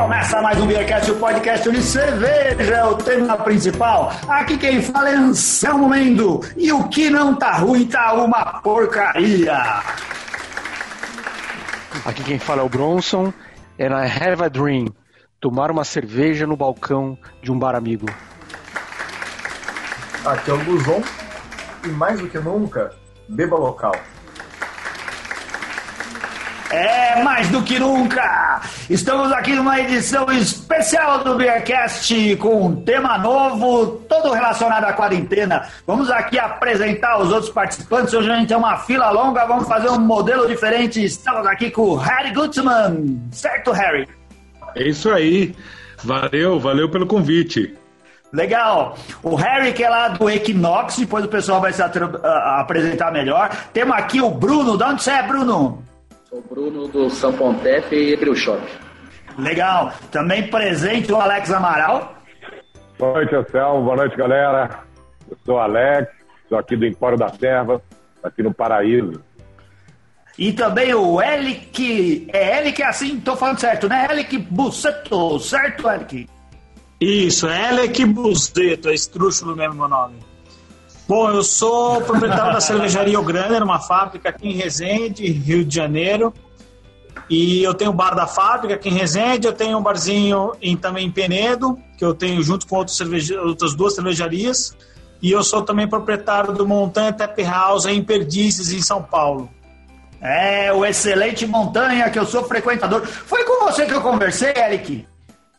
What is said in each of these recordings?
Começa mais um Beercast, o podcast de cerveja, é o tema principal. Aqui quem fala é Anselmo Mendo. E o que não tá ruim tá uma porcaria. Aqui quem fala é o Bronson. And I have a dream. Tomar uma cerveja no balcão de um bar amigo. Aqui é o Guzon. E mais do que nunca, beba local. É, mais do que nunca! Estamos aqui numa edição especial do Beercast com um tema novo, todo relacionado à quarentena. Vamos aqui apresentar os outros participantes. Hoje a gente tem uma fila longa, vamos fazer um modelo diferente. Estamos aqui com o Harry Gutman. Certo, Harry? É isso aí. Valeu, valeu pelo convite. Legal. O Harry, que é lá do Equinox, depois o pessoal vai se apresentar melhor. Temos aqui o Bruno. De onde você é, Bruno? Sou Bruno do São Pontepe e Ebrio Shop. Legal. Também presente o Alex Amaral. Boa noite, Anselmo. Boa noite, galera. Eu sou o Alex, sou aqui do Empório da Serva, aqui no Paraíso. E também o Elic. É Elic é assim? Tô falando certo, né? Elic Buceto, certo, Elic? Isso, Elic Buceto, é estrúxulo mesmo meu nome. Bom, eu sou proprietário da cervejaria O Graner, uma fábrica aqui em Resende, Rio de Janeiro. E eu tenho o bar da fábrica aqui em Resende, eu tenho um barzinho em, também em Penedo, que eu tenho junto com cerveja, outras duas cervejarias. E eu sou também proprietário do Montanha Tap House em Perdizes, em São Paulo. É, o excelente Montanha, que eu sou frequentador. Foi com você que eu conversei, Eric?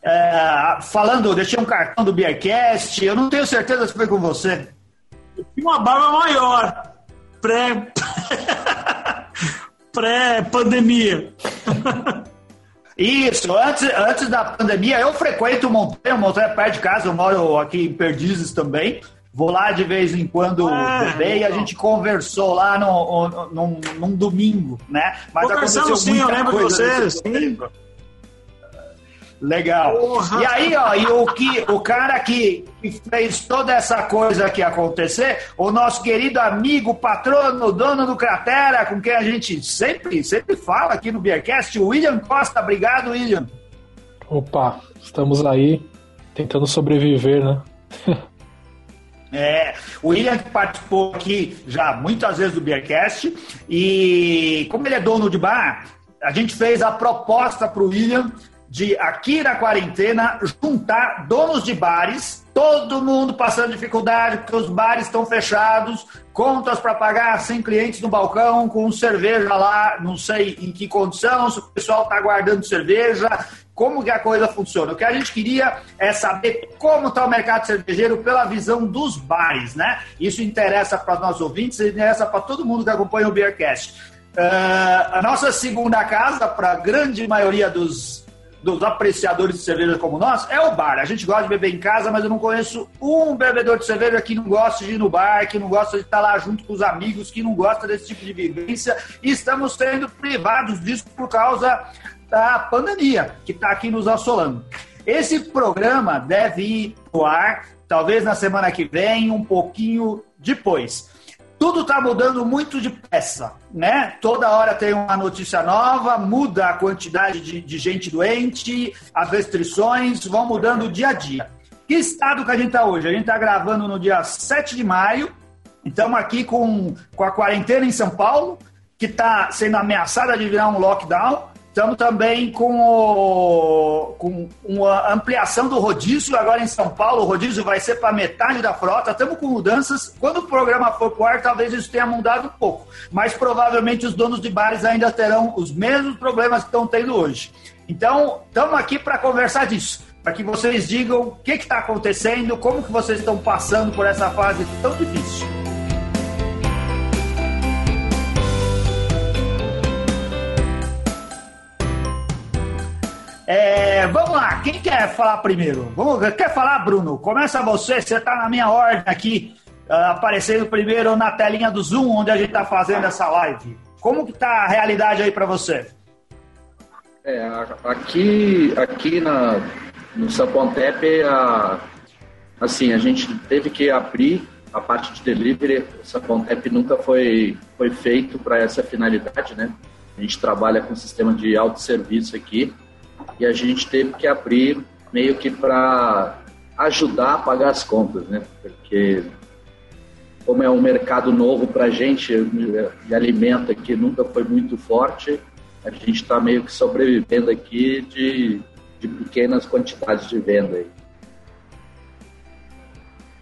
É, falando, deixei um cartão do Beercast, eu não tenho certeza se foi com você. Uma barba maior. Pré. Pré-pandemia. Isso, antes, antes da pandemia, eu frequento o Montanha, o Montanha é perto de casa, eu moro aqui em Perdizes também. Vou lá de vez em quando ah, e a gente conversou lá no, no, num, num domingo, né? Mas aconteceu sim, eu lembro de vocês. Legal. Porra. E aí, ó, e o, que, o cara que, que fez toda essa coisa aqui acontecer, o nosso querido amigo, patrono, dono do Cratera, com quem a gente sempre, sempre fala aqui no Beercast, o William Costa. Obrigado, William. Opa, estamos aí tentando sobreviver, né? É, o William participou aqui já muitas vezes do Beercast e como ele é dono de bar, a gente fez a proposta para o William de aqui na quarentena juntar donos de bares, todo mundo passando dificuldade porque os bares estão fechados, contas para pagar sem clientes no balcão, com cerveja lá, não sei em que condição, se o pessoal está guardando cerveja, como que a coisa funciona. O que a gente queria é saber como está o mercado cervejeiro pela visão dos bares, né? Isso interessa para nossos ouvintes, interessa para todo mundo que acompanha o Beercast. Uh, a nossa segunda casa, para a grande maioria dos dos apreciadores de cerveja como nós é o bar. A gente gosta de beber em casa, mas eu não conheço um bebedor de cerveja que não gosta de ir no bar, que não gosta de estar lá junto com os amigos, que não gosta desse tipo de vivência. E estamos sendo privados disso por causa da pandemia que está aqui nos assolando. Esse programa deve ir no ar, talvez na semana que vem, um pouquinho depois tudo está mudando muito depressa, né? Toda hora tem uma notícia nova, muda a quantidade de, de gente doente, as restrições vão mudando dia a dia. Que estado que a gente está hoje? A gente está gravando no dia 7 de maio, estamos aqui com, com a quarentena em São Paulo, que está sendo ameaçada de virar um lockdown. Estamos também com, o, com uma ampliação do rodízio agora em São Paulo. O rodízio vai ser para metade da frota. Estamos com mudanças. Quando o programa for para o ar, talvez isso tenha mudado um pouco. Mas provavelmente os donos de bares ainda terão os mesmos problemas que estão tendo hoje. Então, estamos aqui para conversar disso. Para que vocês digam o que está acontecendo, como que vocês estão passando por essa fase tão difícil. É, vamos lá, quem quer falar primeiro? Vamos, quer falar, Bruno? Começa você, você está na minha ordem aqui, uh, aparecendo primeiro na telinha do Zoom, onde a gente está fazendo essa live. Como que tá a realidade aí para você? É, aqui, aqui na, no Sapontep, a, assim, a gente teve que abrir a parte de delivery. O Sapontep nunca foi, foi feito para essa finalidade, né? A gente trabalha com sistema de autosserviço aqui e a gente teve que abrir meio que para ajudar a pagar as contas, né? Porque como é um mercado novo para a gente de alimento aqui nunca foi muito forte, a gente está meio que sobrevivendo aqui de, de pequenas quantidades de venda. Aí.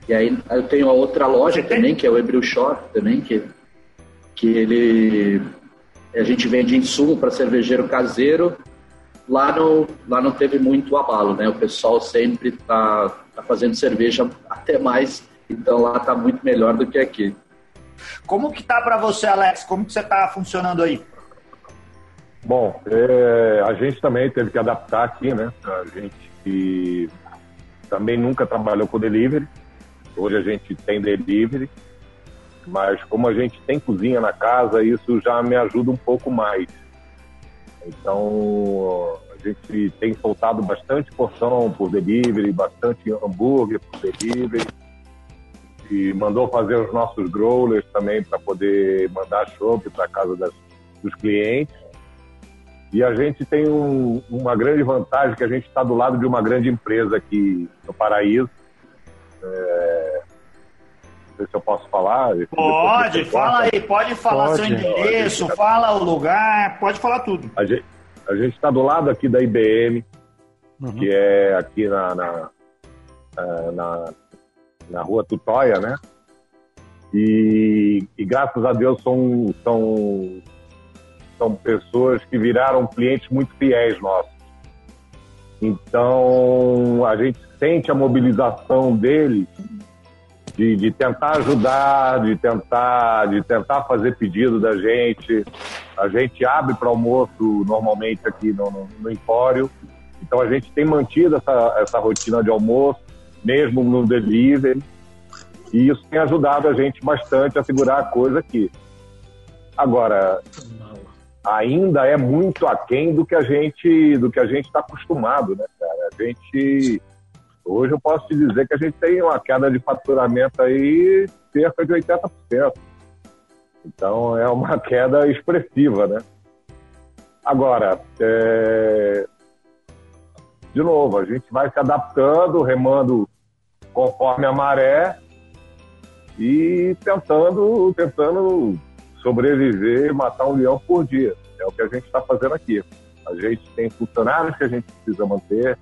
E aí eu tenho a outra loja também, que é o Ebril Shop também, que, que ele a gente vende insumo para cervejeiro caseiro. Lá não, lá não teve muito abalo, né? O pessoal sempre está tá fazendo cerveja até mais, então lá está muito melhor do que aqui. Como que tá para você, Alex? Como que você está funcionando aí? Bom, é, a gente também teve que adaptar aqui, né? A gente que também nunca trabalhou com delivery, Hoje a gente tem delivery, mas como a gente tem cozinha na casa, isso já me ajuda um pouco mais. Então, a gente tem soltado bastante porção por delivery, bastante hambúrguer por delivery. E mandou fazer os nossos growlers também para poder mandar chopp para casa das, dos clientes. E a gente tem um, uma grande vantagem que a gente está do lado de uma grande empresa aqui no Paraíso, é... Sei se eu posso falar. Pode, fala aí, pode falar pode. seu endereço, tá... fala o lugar, pode falar tudo. A gente a está do lado aqui da IBM, uhum. que é aqui na, na, na, na rua Tutóia, né? E, e, graças a Deus são, são, são pessoas que viraram clientes muito fiéis nossos. Então a gente sente a mobilização dele de, de, tentar ajudar, de tentar, de tentar fazer pedido da gente. A gente abre para almoço normalmente aqui no, no, no, Empório. Então a gente tem mantido essa, essa rotina de almoço, mesmo no delivery. E isso tem ajudado a gente bastante a segurar a coisa aqui. Agora, ainda é muito aquém do que a gente do que a gente está acostumado, né, cara? A gente Hoje eu posso te dizer que a gente tem uma queda de faturamento aí cerca de 80%. Então é uma queda expressiva, né? Agora, é... de novo, a gente vai se adaptando, remando conforme a maré e tentando, tentando sobreviver, matar um leão por dia. É o que a gente está fazendo aqui. A gente tem funcionários que a gente precisa manter,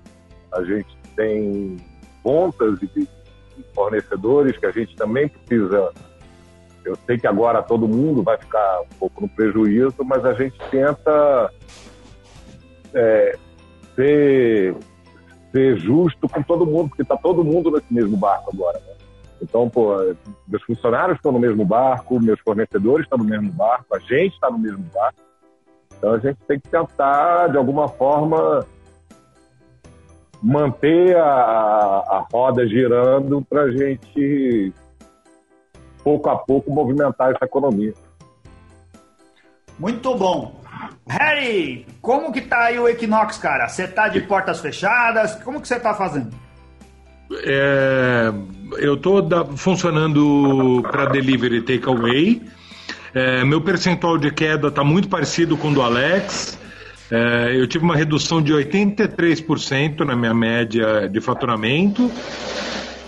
a gente tem pontas e fornecedores que a gente também precisa. Eu sei que agora todo mundo vai ficar um pouco no prejuízo, mas a gente tenta é, ser, ser justo com todo mundo, porque está todo mundo nesse mesmo barco agora. Né? Então, pô, meus funcionários estão no mesmo barco, meus fornecedores estão no mesmo barco, a gente está no mesmo barco. Então a gente tem que tentar, de alguma forma, manter a, a roda girando para a gente, pouco a pouco, movimentar essa economia. Muito bom. Harry, como que tá aí o Equinox, cara? Você tá de portas fechadas? Como que você tá fazendo? É, eu tô da, funcionando para delivery takeaway. É, meu percentual de queda está muito parecido com o do Alex. É, eu tive uma redução de 83% na minha média de faturamento.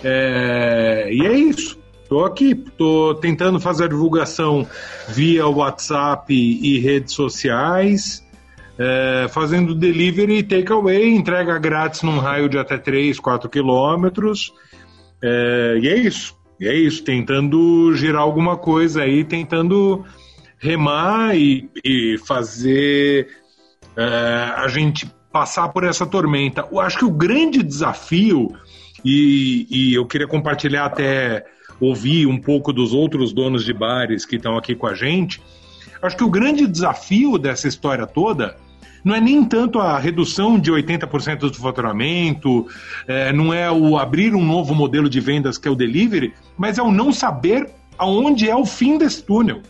É, e é isso. Estou aqui, estou tentando fazer a divulgação via WhatsApp e redes sociais, é, fazendo delivery e takeaway, entrega grátis num raio de até 3, 4 quilômetros. É, e é isso. E é isso, tentando girar alguma coisa aí, tentando remar e, e fazer é, a gente passar por essa tormenta. Eu acho que o grande desafio, e, e eu queria compartilhar até ouvir um pouco dos outros donos de bares que estão aqui com a gente, acho que o grande desafio dessa história toda não é nem tanto a redução de 80% do faturamento, é, não é o abrir um novo modelo de vendas que é o delivery, mas é o não saber aonde é o fim desse túnel.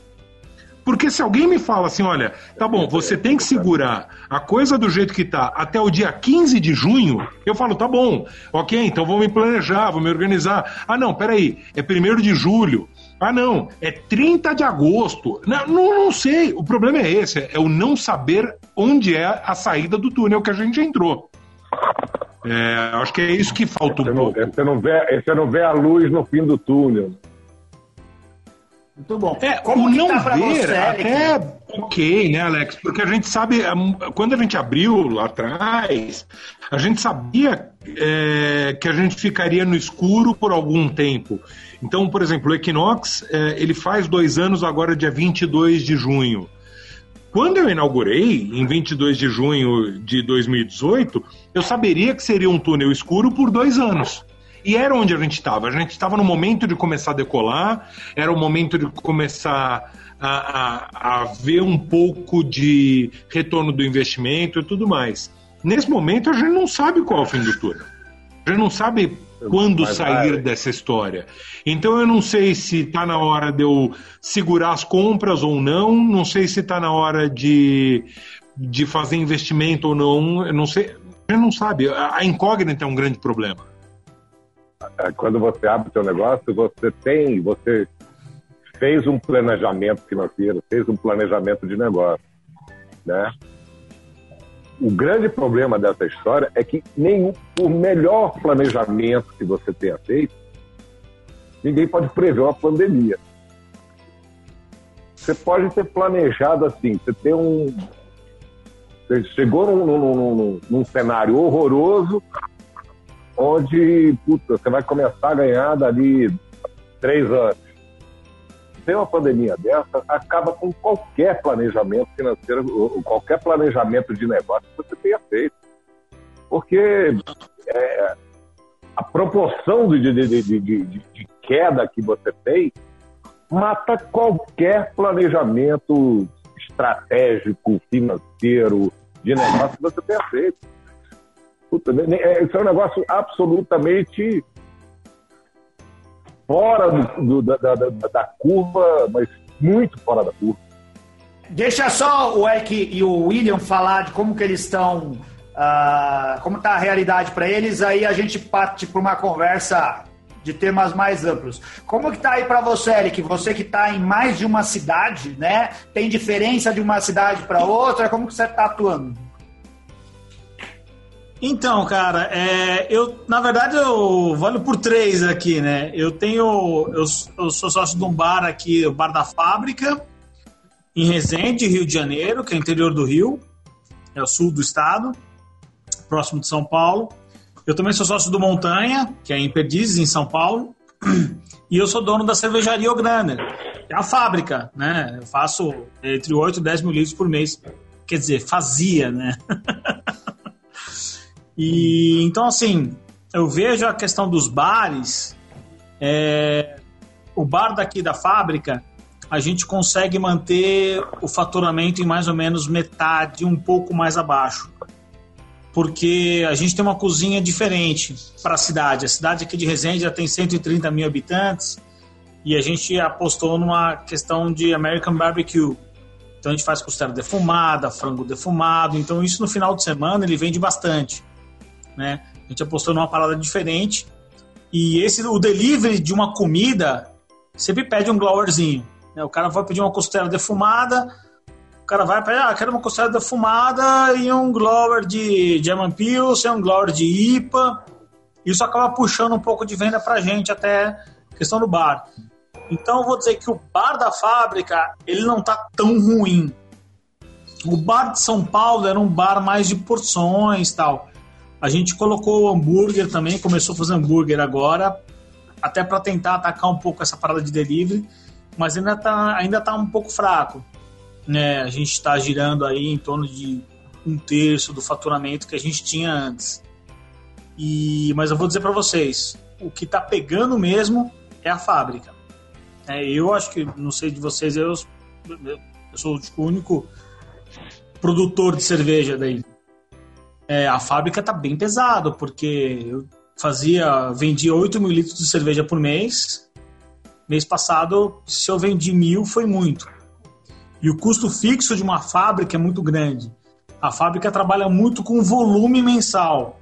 Porque se alguém me fala assim, olha, tá bom, você tem que segurar a coisa do jeito que tá até o dia 15 de junho, eu falo, tá bom, ok, então vou me planejar, vou me organizar. Ah, não, peraí, é 1 de julho. Ah, não, é 30 de agosto. Não, não, não sei. O problema é esse: é o não saber onde é a saída do túnel que a gente entrou. É, acho que é isso que falta um Você não, pouco. você, não vê, você não vê a luz no fim do túnel. Muito bom. É, Como não tá ver você, até ok, né, Alex? Porque a gente sabe, hum, quando a gente abriu lá atrás, a gente sabia é, que a gente ficaria no escuro por algum tempo. Então, por exemplo, o Equinox, é, ele faz dois anos agora, dia 22 de junho. Quando eu inaugurei, em 22 de junho de 2018, eu saberia que seria um túnel escuro por dois anos. E era onde a gente estava. A gente estava no momento de começar a decolar, era o momento de começar a, a, a ver um pouco de retorno do investimento e tudo mais. Nesse momento, a gente não sabe qual é o fim do túnel. A gente não sabe quando Mas sair vai. dessa história. Então eu não sei se está na hora de eu segurar as compras ou não, não sei se está na hora de, de fazer investimento ou não, eu não sei. A gente não sabe. A a incógnita é um grande problema. É, Quando você abre o seu negócio, você tem, você fez um planejamento financeiro, fez um planejamento de negócio, né? O grande problema dessa história é que nenhum, por melhor planejamento que você tenha feito, ninguém pode prever uma pandemia. Você pode ter planejado assim, você tem um. Você chegou num- num- num- num cenário horroroso, onde puta, você vai começar a ganhar dali três anos. Tem uma pandemia dessa, acaba com qualquer planejamento financeiro, qualquer planejamento de negócio que você tenha feito. Porque é, a proporção de, de, de- de queda que você tem mata qualquer planejamento estratégico, financeiro, de negócio que você tenha feito. Puta, ne- ne- é, isso é um negócio absolutamente fora do- do- da, da- da- curva, mas muito fora da curva. Deixa só o Eric e o William falar de como que eles estão, ah, como está a realidade para eles, aí a gente parte para uma conversa de temas mais amplos. Como que tá aí para você, Eric? Você que está em mais de uma cidade, né? Tem diferença de uma cidade para outra? Como que você está atuando? Então, cara, é, eu na verdade eu valho por três aqui, né? Eu tenho, eu, eu sou sócio de um bar aqui, o Bar da Fábrica, em Resende, Rio de Janeiro, que é interior do Rio, é o sul do estado, próximo de São Paulo. Eu também sou sócio do Montanha, que é em Perdizes, em São Paulo, e eu sou dono da cervejaria Ogranner, que é a fábrica, né? Eu faço entre 8 e 10 mil litros por mês. Quer dizer, fazia, né? E então, assim, eu vejo a questão dos bares. é, o bar daqui da fábrica, a gente consegue manter o faturamento em mais ou menos metade, um pouco mais abaixo. Porque a gente tem uma cozinha diferente para a cidade. A cidade aqui de Resende já tem 130 mil habitantes e a gente apostou numa questão de American Barbecue. Então a gente faz costela defumada, frango defumado. Então isso no final de semana ele vende bastante né? A gente apostou numa parada diferente. E esse o delivery de uma comida sempre pede um glowerzinho. Né? O cara vai pedir uma costela defumada, o cara vai pedir, ah, quero uma costela defumada e um glower de German Pilsen, um glower de IPA. Isso acaba puxando um pouco de venda pra gente até questão do bar. Então eu vou dizer que o bar da fábrica, ele não tá tão ruim. O bar de São Paulo era um bar mais de porções e tal. A gente colocou o hambúrguer também, começou a fazer hambúrguer agora, até para tentar atacar um pouco essa parada de delivery, mas ainda tá, ainda tá um pouco fraco. Né? A gente está girando aí em torno de um terço do faturamento que a gente tinha antes. E, mas eu vou dizer para vocês, o que está pegando mesmo é a fábrica. É, eu acho que, não sei de vocês, eu, eu sou o único produtor de cerveja daí. É, a fábrica tá bem pesado, porque eu fazia, vendia 8 mil litros de cerveja por mês. Mês passado, se eu vendi mil, foi muito. E o custo fixo de uma fábrica é muito grande. A fábrica trabalha muito com volume mensal.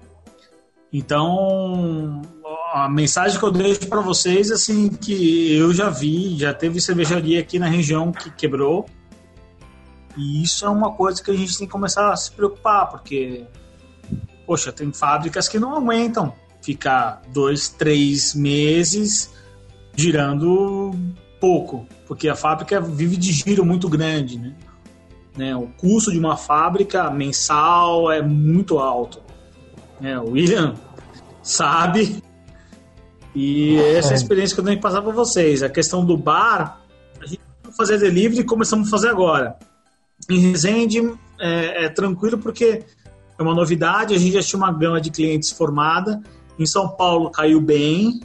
Então, a mensagem que eu deixo para vocês assim que eu já vi, já teve cervejaria aqui na região que quebrou. E isso é uma coisa que a gente tem que começar a se preocupar, porque poxa, tem fábricas que não aguentam ficar dois, três meses girando pouco, porque a fábrica vive de giro muito grande, né? né? O custo de uma fábrica mensal é muito alto. Né? O William sabe e essa é a experiência que eu tenho que passar para vocês. A questão do bar, a gente vai fazer delivery e começamos a fazer agora. Em Resende é, é, tranquilo porque é uma novidade, a gente já tinha uma gama de clientes formada. Em São Paulo caiu bem,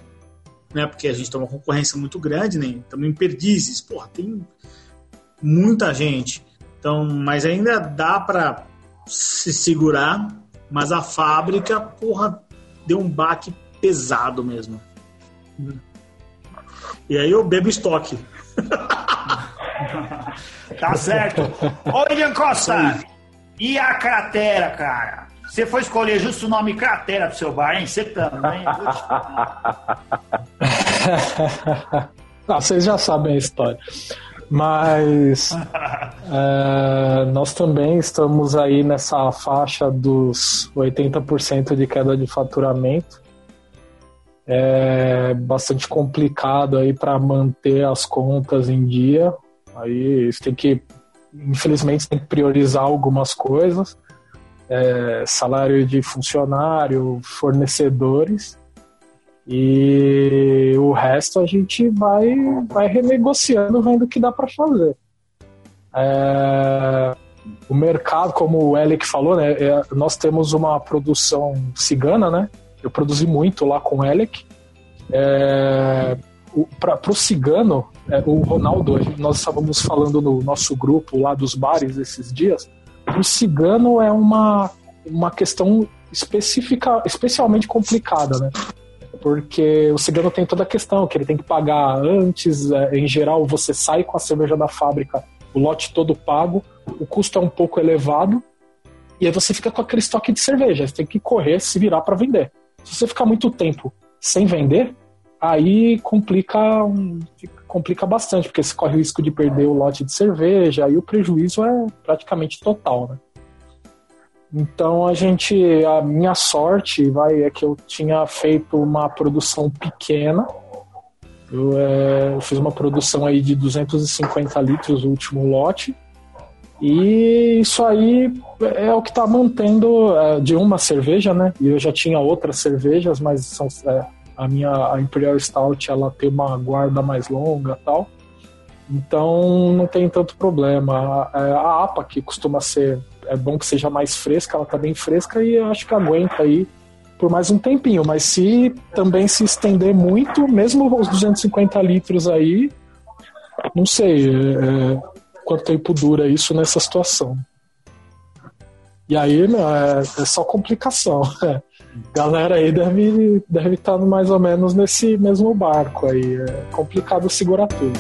né? Porque a gente tem uma concorrência muito grande, né? Estamos em perdizes, porra, tem muita gente. Então, mas ainda dá para se segurar, mas a fábrica, porra, deu um baque pesado mesmo. E aí eu bebo estoque. tá certo. Ô, William Costa, e a cratera, cara? Você foi escolher justo o nome cratera pro seu bar, hein? Você também. vocês já sabem a história. Mas é, nós também estamos aí nessa faixa dos 80% de queda de faturamento é bastante complicado aí para manter as contas em dia. Aí você tem que, infelizmente, tem que priorizar algumas coisas, é, salário de funcionário, fornecedores e o resto a gente vai, vai renegociando, vendo o que dá para fazer. É, o mercado, como o Elic falou, né, é, nós temos uma produção cigana, né? Eu produzi muito lá com o Elec. É, para o cigano, é, o Ronaldo, nós estávamos falando no nosso grupo lá dos bares esses dias. O cigano é uma, uma questão específica, especialmente complicada, né? Porque o cigano tem toda a questão que ele tem que pagar antes, é, em geral você sai com a cerveja da fábrica, o lote todo pago, o custo é um pouco elevado, e aí você fica com aquele estoque de cerveja, você tem que correr, se virar para vender. Se você ficar muito tempo sem vender, aí complica, complica bastante, porque você corre o risco de perder o lote de cerveja, aí o prejuízo é praticamente total, né? Então a gente, a minha sorte vai é que eu tinha feito uma produção pequena. Eu, é, eu fiz uma produção aí de 250 litros o último lote e isso aí é o que está mantendo é, de uma cerveja, né? E eu já tinha outras cervejas, mas são, é, a minha a Imperial Stout ela tem uma guarda mais longa tal. Então não tem tanto problema. A, é, a APA, que costuma ser, é bom que seja mais fresca, ela tá bem fresca e acho que aguenta aí por mais um tempinho. Mas se também se estender muito, mesmo os 250 litros aí, não sei. É, quanto tempo dura isso nessa situação. E aí, é, é só complicação. Galera aí deve deve estar tá mais ou menos nesse mesmo barco aí. É complicado segurar tudo.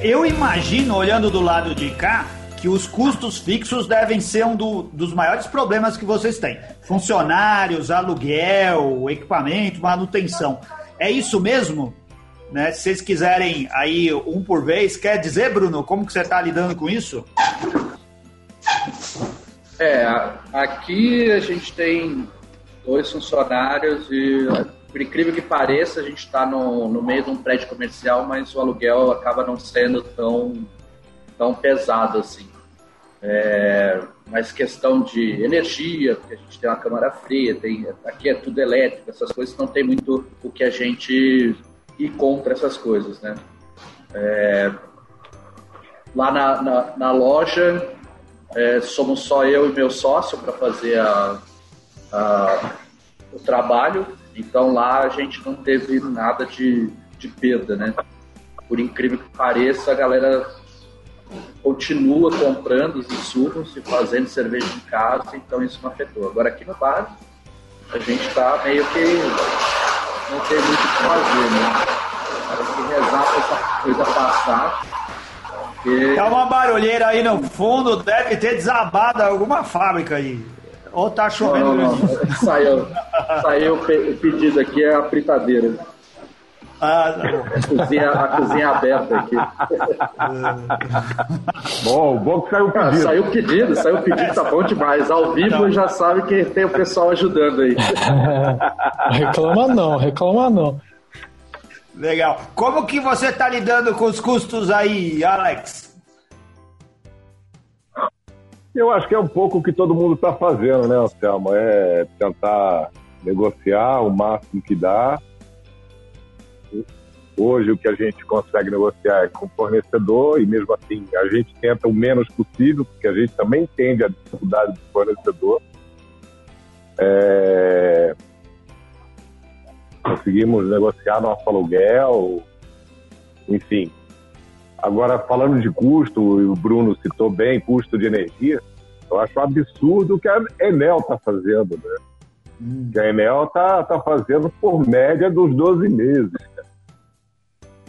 Eu imagino, olhando do lado de cá, que os custos fixos devem ser um do, dos maiores problemas que vocês têm. Funcionários, aluguel, equipamento, manutenção. É isso mesmo? Né? Se vocês quiserem aí um por vez, quer dizer, Bruno, como que você está lidando com isso? É, aqui a gente tem dois funcionários e, por incrível que pareça, a gente está no, no meio de um prédio comercial, mas o aluguel acaba não sendo tão, tão pesado assim. É, mas questão de energia, porque a gente tem uma câmara fria, tem, aqui é tudo elétrico, essas coisas não tem muito o que a gente ir contra essas coisas, né? É, lá na, na, na loja é, somos só eu e meu sócio para fazer a, a, o trabalho, então lá a gente não teve nada de, de perda, né? Por incrível que pareça, a galera continua comprando os insumos e fazendo cerveja em casa, então isso não afetou. Agora aqui no bar, a gente está meio que não tem muito o que fazer, né? Tem que rezar pra essa coisa passar. Porque... Tá uma barulheira aí no fundo, deve ter desabado alguma fábrica aí. Ou tá chovendo. Não, não, não. Saiu, saiu o pedido aqui, é a fritadeira. Ah, cozinha, a cozinha aberta aqui. Bom, bom que saiu o Ah, pedido. saiu o pedido, saiu o pedido, tá bom demais. Ao vivo já sabe que tem o pessoal ajudando aí. reclama não, reclama não. Legal. Como que você tá lidando com os custos aí, Alex? Eu acho que é um pouco o que todo mundo está fazendo, né, Anselmo? É tentar negociar o máximo que dá. Hoje o que a gente consegue negociar é com o fornecedor e mesmo assim a gente tenta o menos possível, porque a gente também entende a dificuldade do fornecedor. É, Conseguimos negociar nosso aluguel, enfim. Agora, falando de custo, e o Bruno citou bem custo de energia, eu acho um absurdo o que a Enel está fazendo, né? Que a Enel está tá fazendo por média dos 12 meses.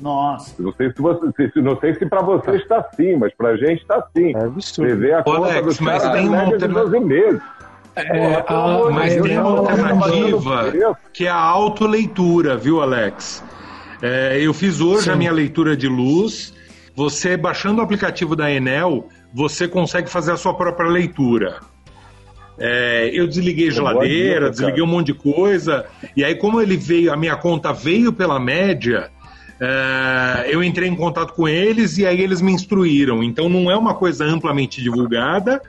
Nossa. Não sei se você, se- não sei se para você está assim, mas para a gente está assim. É absurdo. Você vê a Ô, conta Alex, do mas tem a uma média de alterna- 12 meses. É, a, Mas Deus, tem uma alternativa que é a autoleitura, viu, Alex? É, eu fiz hoje Sim. a minha leitura de luz. Você, baixando o aplicativo da Enel, você consegue fazer a sua própria leitura. É, eu desliguei boa geladeira, dica, desliguei um monte de coisa. E aí, como ele veio, a minha conta veio pela média, é, eu entrei em contato com eles e aí eles me instruíram. Então não é uma coisa amplamente divulgada,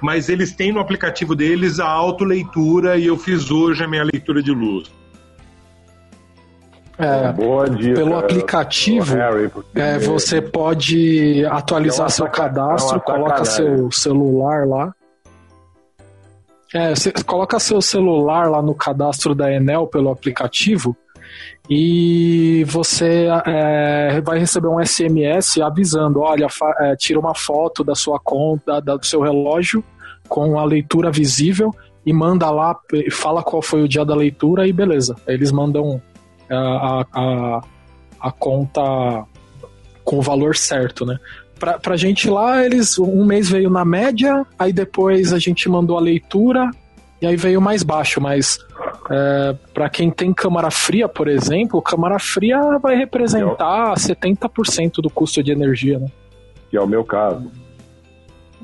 mas eles têm no aplicativo deles a autoleitura e eu fiz hoje a minha leitura de luz. é, Boa dica. pelo aplicativo, Harry, é, você pode atualizar É seu cadastro, é coloca seu celular lá. É, você coloca seu celular lá no cadastro da Enel pelo aplicativo e você é, vai receber um SMS avisando, olha, é, tira uma foto da sua conta, da- do seu relógio com a leitura visível e manda lá, fala qual foi o dia da leitura e beleza. Eles mandam a, a, a, a conta com o valor certo, né? Pra, pra gente lá, eles um mês veio na média, aí depois a gente mandou a leitura e aí veio mais baixo, mas é, para quem tem câmara fria, por exemplo, câmara fria vai representar 70% do custo de energia, né? Que é o meu caso.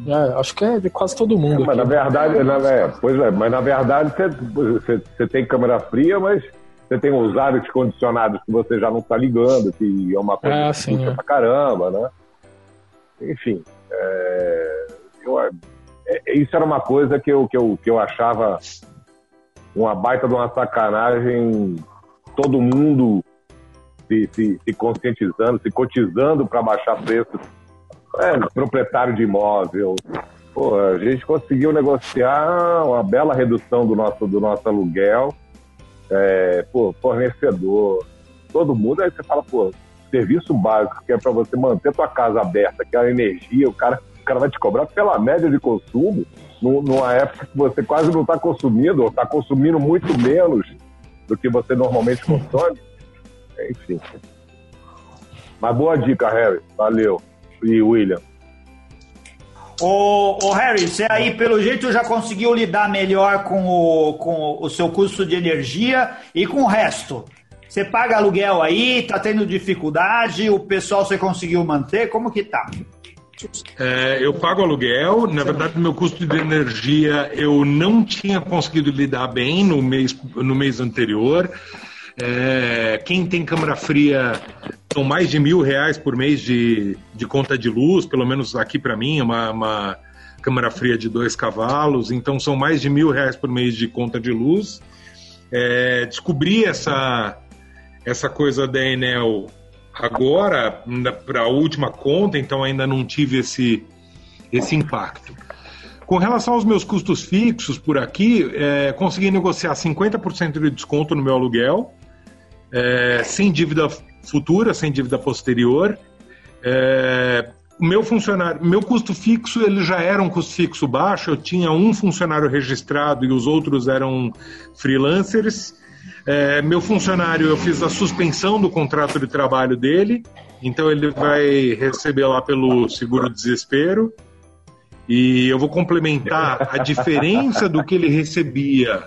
É, acho que é de quase todo mundo. Mas na aqui. verdade, na, é, pois é, mas na verdade você, tem câmera fria, mas você tem os ares condicionados que você já não está ligando, que é uma coisa Ah, que sim, é. pra caramba, né? Enfim, é, eu, é, isso era uma coisa que eu, que, eu, que eu achava uma baita de uma sacanagem, todo mundo se, se, se conscientizando, se cotizando para baixar preço. É, proprietário de imóvel, Pô, a gente conseguiu negociar uma bela redução do nosso, do nosso aluguel. É, pô, fornecedor, todo mundo. Aí você fala, pô, serviço básico que é para você manter tua casa aberta, que é a energia, o cara, cara vai te cobrar pela média de consumo, nu- numa época que você quase não está consumindo, ou está consumindo muito menos do que você normalmente consome. Enfim. Mas boa dica, Harry. Valeu. E William. Ô, ô Harry, você aí, pelo jeito, já conseguiu lidar melhor com o, com o seu custo de energia e com o resto. Você paga aluguel aí, tá tendo dificuldade, o pessoal você conseguiu manter, como que tá? É, eu pago aluguel, na verdade, meu custo de energia eu não tinha conseguido lidar bem no mês, no mês anterior. É, quem tem câmara fria são mais de mil reais por mês de, de conta de luz, pelo menos aqui para mim, é uma, uma câmara fria de dois cavalos, então são mais de mil reais por mês de conta de luz. É, descobri essa, essa coisa da Enel agora, para a última conta, então ainda não tive esse, esse impacto. Com relação aos meus custos fixos por aqui, é, consegui negociar 50% de desconto no meu aluguel, é, sem dívida futura, sem dívida posterior. É, meu funcionário, meu custo fixo, ele já era um custo fixo baixo. Eu tinha um funcionário registrado e os outros eram freelancers. É, meu funcionário, eu fiz a suspensão do contrato de trabalho dele, então ele vai receber lá pelo seguro-desespero. E eu vou complementar a diferença do que ele recebia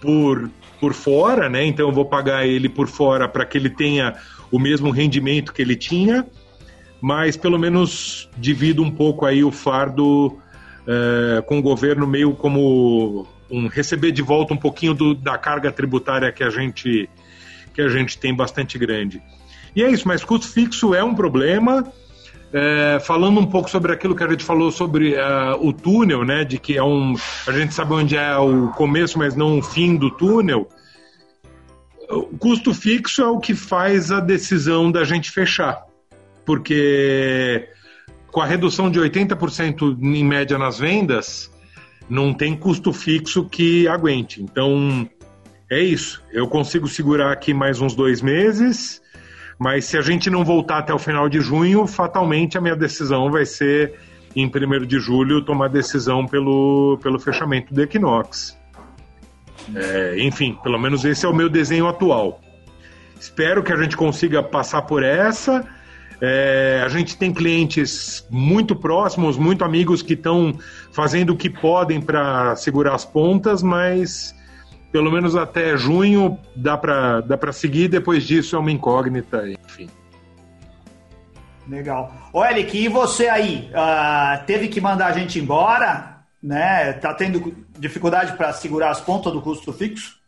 por, por fora, né? Então eu vou pagar ele por fora para que ele tenha o mesmo rendimento que ele tinha, mas pelo menos divido um pouco aí o fardo é, com o governo meio como um receber de volta um pouquinho do, da carga tributária que a gente que a gente tem bastante grande. E é isso, mas custo fixo é um problema. É, falando um pouco sobre aquilo que a gente falou sobre uh, o túnel, né, de que é um, a gente sabe onde é o começo, mas não o fim do túnel. O custo fixo é o que faz a decisão da gente fechar, porque com a redução de 80% em média nas vendas, não tem custo fixo que aguente. Então, é isso. Eu consigo segurar aqui mais uns dois meses, mas se a gente não voltar até o final de junho, fatalmente a minha decisão vai ser, em 1 de julho, tomar decisão pelo, pelo fechamento do Equinox. É, enfim, pelo menos esse é o meu desenho atual. Espero que a gente consiga passar por essa é, a gente tem clientes muito próximos, muito amigos que estão fazendo o que podem para segurar as pontas, mas pelo menos até junho dá para dá seguir, depois disso é uma incógnita, enfim. Legal. Ô, Elic, e você aí? Uh, teve que mandar a gente embora? Né? Tá tendo dificuldade para segurar as pontas do custo fixo?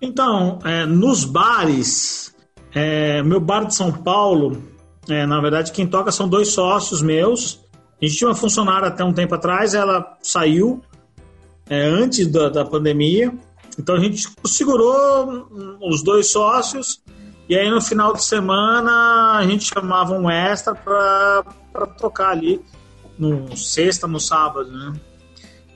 Então, é, nos bares, é, meu bar de São Paulo, é, na verdade, quem toca são dois sócios meus. A gente tinha uma funcionária até um tempo atrás, ela saiu é, antes da, da pandemia. Então a gente segurou os dois sócios e aí no final de semana a gente chamava um extra para tocar ali no sexta, no sábado, né?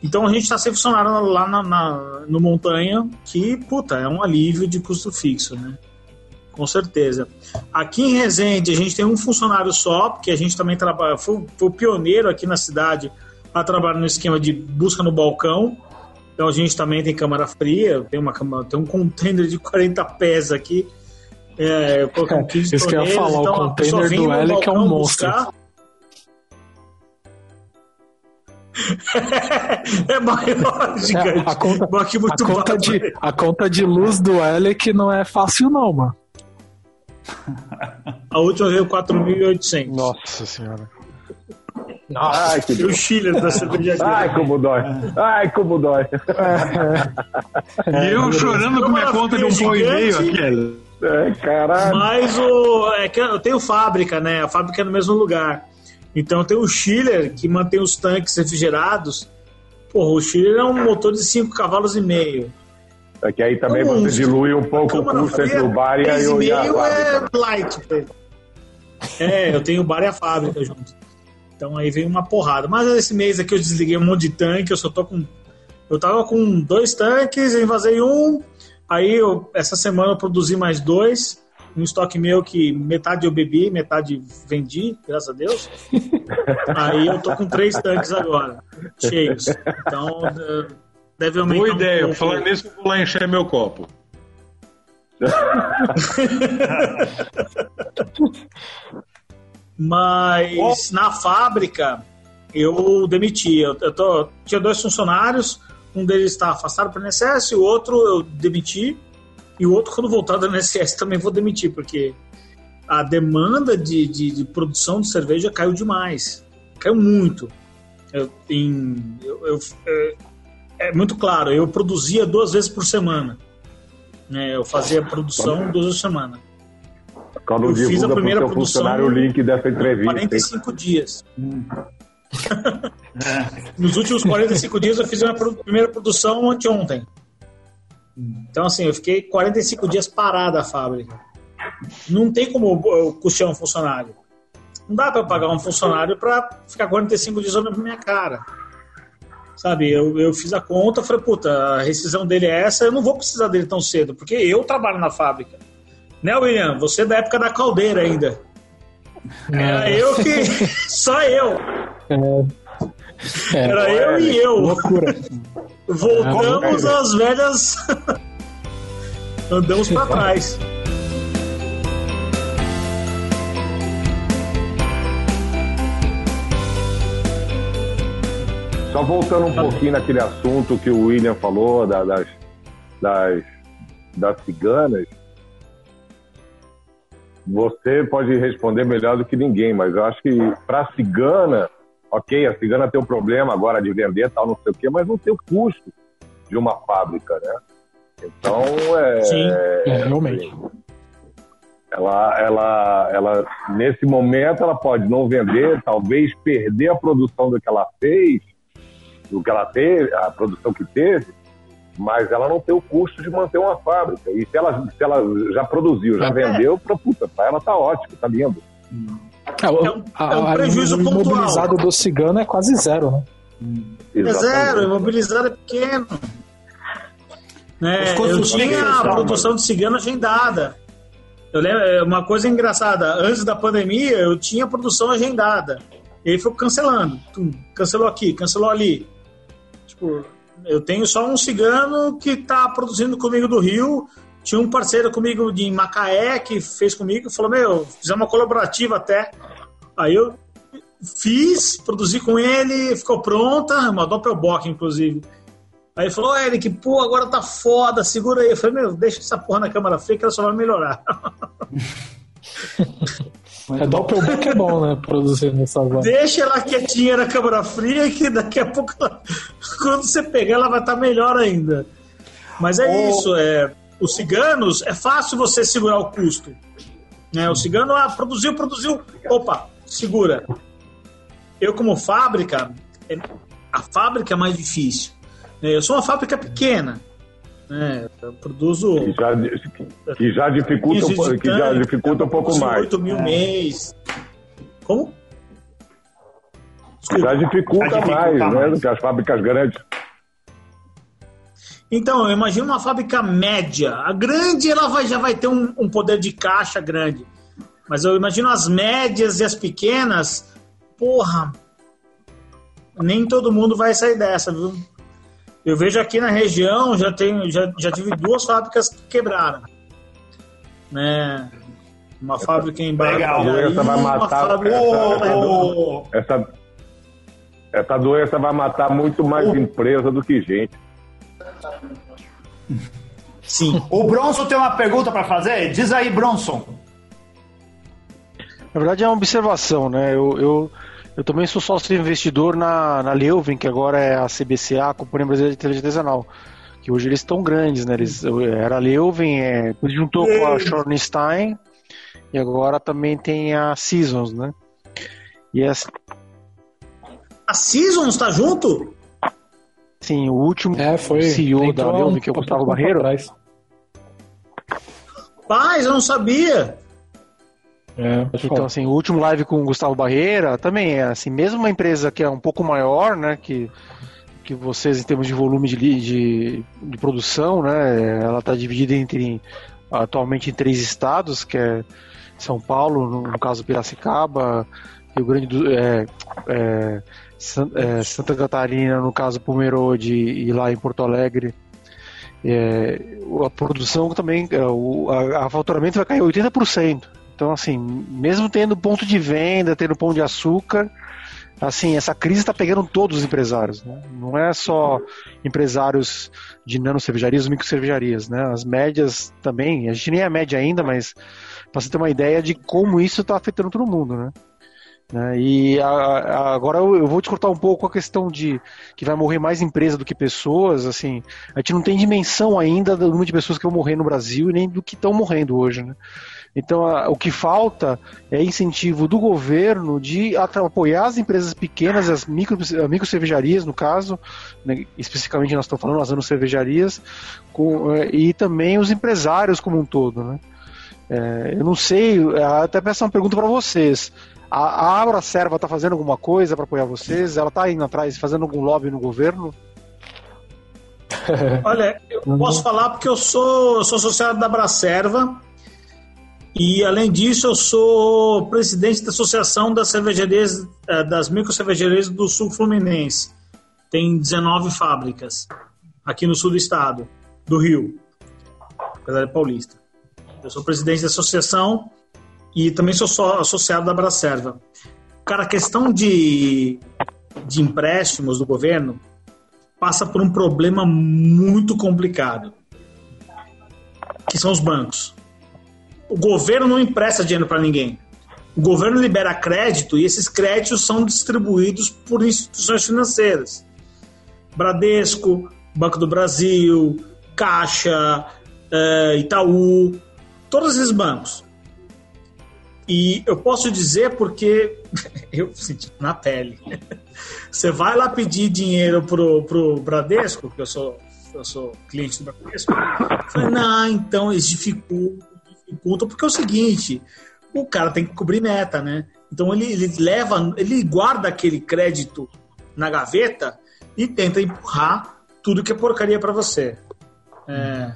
Então a gente está sem funcionário lá na, na, no Montanha, que, puta, é um alívio de custo fixo, né? Com certeza. Aqui em Resende, a gente tem um funcionário só, porque a gente também trabalha, foi, foi o pioneiro aqui na cidade a trabalhar no esquema de busca no balcão. Então a gente também tem câmara fria, tem, uma, tem um container de 40 pés aqui. É, eu coloquei 15 Isso que eu ia falar, então, o container do L que é um monstro. Buscar, é maior, gigante. É, a conta, a, conta de, a conta de luz do Alec não é fácil não, mano. A última veio 4.800. Nossa senhora. Nossa, Ai, que e o Chile da cervejaria. Ai, como dói. Ai, como dói. E eu chorando com minha conta de um pão e meio aqui. É, caralho. Mas o. É que eu tenho fábrica, né? A fábrica é no mesmo lugar. Então tem o Schiller, que mantém os tanques refrigerados. Porra, o Schiller é um motor de 5 cavalos e meio. É que aí também então, você dilui um pouco o custo entre o bar e, a, e a fábrica. É light. É, eu tenho o bar e a fábrica junto. Então aí vem uma porrada. Mas esse mês aqui eu desliguei um monte de tanque, eu só tô com. Eu tava com dois tanques, eu invasei um. Aí eu, essa semana eu produzi mais dois. Um estoque meu que metade eu bebi, metade vendi, graças a Deus. aí eu tô com três tanques agora, cheios. Então Deve aumentar Boa ideia. Um Falar nisso, eu vou lá encher meu copo. Mas na fábrica eu demiti. Eu, eu tô, tinha dois funcionários, um deles está afastado para o INSS, o outro eu demiti, e o outro, quando voltar do INSS, também vou demitir, porque a demanda de, de, de produção de cerveja caiu demais. Caiu muito. Eu, em, eu, eu, é muito claro, eu produzia duas vezes por semana. Né? Eu fazia produção duas vezes por semana. Quando eu fiz a primeira produção o link dessa entrevista. 45 dias. Hum. Nos últimos 45 dias eu fiz a primeira produção anteontem. Então, assim, eu fiquei 45 dias parada a fábrica. Não tem como eu custear um funcionário. Não dá para pagar um funcionário para ficar 45 dias olhando pra minha cara. Sabe, eu, eu fiz a conta, falei, puta, a rescisão dele é essa, eu não vou precisar dele tão cedo, porque eu trabalho na fábrica. Né, William? Você é da época da caldeira ainda. É. Era eu que. Só eu. É. Era eu e eu. Loucura. Voltamos é, às velhas. andamos para trás. Só voltando um pouquinho naquele assunto que o William falou da- das, das, das ciganas, você pode responder melhor do que ninguém, mas eu acho que para a cigana, ok, a cigana tem um problema agora de vender tal, não sei o quê, mas não tem o custo de uma fábrica, né? Então, é, Sim. É, realmente. ela, ela, ela, nesse momento, ela pode não vender, talvez perder a produção do que ela fez, do que ela teve, a produção que teve, mas ela não tem o custo de manter uma fábrica. E se ela, se ela já produziu, já É. vendeu, pra, puta, pra ela tá ótimo, tá lindo. É, o- É um- a- é um a- prejuízo o imobilizado pontual. do cigano é quase zero, né? É zero, imobilizado é pequeno. Custos Eu tinha a produção de cigano agendada. Eu lembro, é uma coisa engraçada, antes da pandemia eu tinha a produção agendada. E aí foi cancelando. Tum, cancelou aqui, cancelou ali. Tipo, eu tenho só um cigano que está produzindo comigo do Rio. Tinha um parceiro comigo de Macaé que fez comigo, falou: Meu, fizemos uma colaborativa até. Aí eu fiz, produzi com ele, ficou pronta, uma Doppelbock, inclusive. Aí falou, "Ô, Eric, pô, agora tá foda, segura aí. Eu falei, meu, deixa essa porra na câmera fria que ela só vai melhorar. É Doppelbock é bom, né? Produzir nessa zona. Deixa ela quietinha na câmera fria que daqui a pouco, ela- quando você pegar, ela vai estar melhor ainda. Mas é isso, é, os ciganos, é fácil você segurar o custo. Né? O cigano, ah, produziu, produziu, opa, segura. Eu, como fábrica, é- a fábrica é mais difícil. né? Eu sou uma fábrica pequena. Né? Eu produzo Que já, que já dificulta, um, 15 po- de que já dificulta um pouco mais. 8 mil mês. Como? Já dificulta, Já dificulta mais, né, mais. do que as fábricas grandes. Então, eu imagino uma fábrica média. A grande ela vai, já vai ter um, um poder de caixa grande. Mas eu imagino as médias e as pequenas, porra, nem todo mundo vai sair dessa, viu? Eu vejo aqui na região, já, tenho, já, já tive duas fábricas que quebraram. Né? Uma fábrica em Legal. Barra Essa vai matar- fábrica- essa- Essa, essa doença vai matar muito mais empresa do que gente. Sim. O Bronson tem uma pergunta para fazer? Diz aí, Bronson. Na verdade é uma observação, né? Eu, eu, eu também sou sócio investidor na, na Leuven, que agora é a CBCA, a Companhia Brasileira de Cerveja Artesanal. Que hoje eles estão grandes, né? Eles, era a Leuven, é, juntou com a Schornstein e agora também tem a Seasons, né? E essa, A Seasons está junto? assim, o último É, foi. CEO da Leuven, um que é o Gustavo Barreiro. Paz, eu não sabia. É, Então, assim, o último live com o Gustavo Barreira também é assim, mesmo uma empresa que é um pouco maior, né, que, que vocês em termos de volume de, de, de produção, né, ela está dividida entre atualmente em três estados, que é São Paulo, no, caso Piracicaba, Rio Grande do é, é, é, Santa Catarina, no caso Pomerode e lá em Porto Alegre. É, a produção também, é, o a, a faturamento vai cair 80%. Então, assim, mesmo tendo ponto de venda, tendo pão de açúcar, assim, essa crise está pegando todos os empresários. Né? Não é só empresários de nano cervejarias, micro cervejarias, né? As médias também, a gente nem é média ainda, mas para você ter uma ideia de como isso está afetando todo mundo, né? Né? E a- a- agora eu, eu vou discutir um pouco a questão de que vai morrer mais empresa do que pessoas. Assim, a gente não tem dimensão ainda do número de pessoas que vão morrer no Brasil e nem do que estão morrendo hoje. Né? Então, a- o que falta é incentivo do governo de apoiar as empresas pequenas, as micro, as micro cervejarias, no caso, né, especificamente nós estamos falando, as anos cervejarias, com, eh, e também os empresários como um todo. Né? É, eu não sei, eh, até peço uma pergunta para vocês. A, a Abra Serva está fazendo alguma coisa para apoiar vocês? Ela está indo atrás, fazendo algum lobby no governo? Olha, eu posso falar porque eu sou, eu sou associado da Bracerva e, além disso, eu sou presidente da Associação das Cervejarias, eh, das do Sul Fluminense. Tem 19 fábricas aqui no sul do estado, do Rio. empresário paulista. Eu sou presidente da associação e também sou só associado da Bracerva. Cara, a questão de, de empréstimos do governo passa por um problema muito complicado, que são os bancos. O governo não empresta dinheiro para ninguém. O governo libera crédito e esses créditos são distribuídos por instituições financeiras. Bradesco, Banco do Brasil, Caixa, eh, Itaú, todos esses bancos. E eu posso dizer porque eu senti na pele. Você vai lá pedir dinheiro pro, pro Bradesco, que eu sou, eu sou cliente do Bradesco. Eu falei, não, então eles dificultam, dificultam, porque é o seguinte, o cara tem que cobrir meta, né? Então ele, ele leva, ele guarda aquele crédito na gaveta e tenta empurrar tudo que é porcaria para você. É,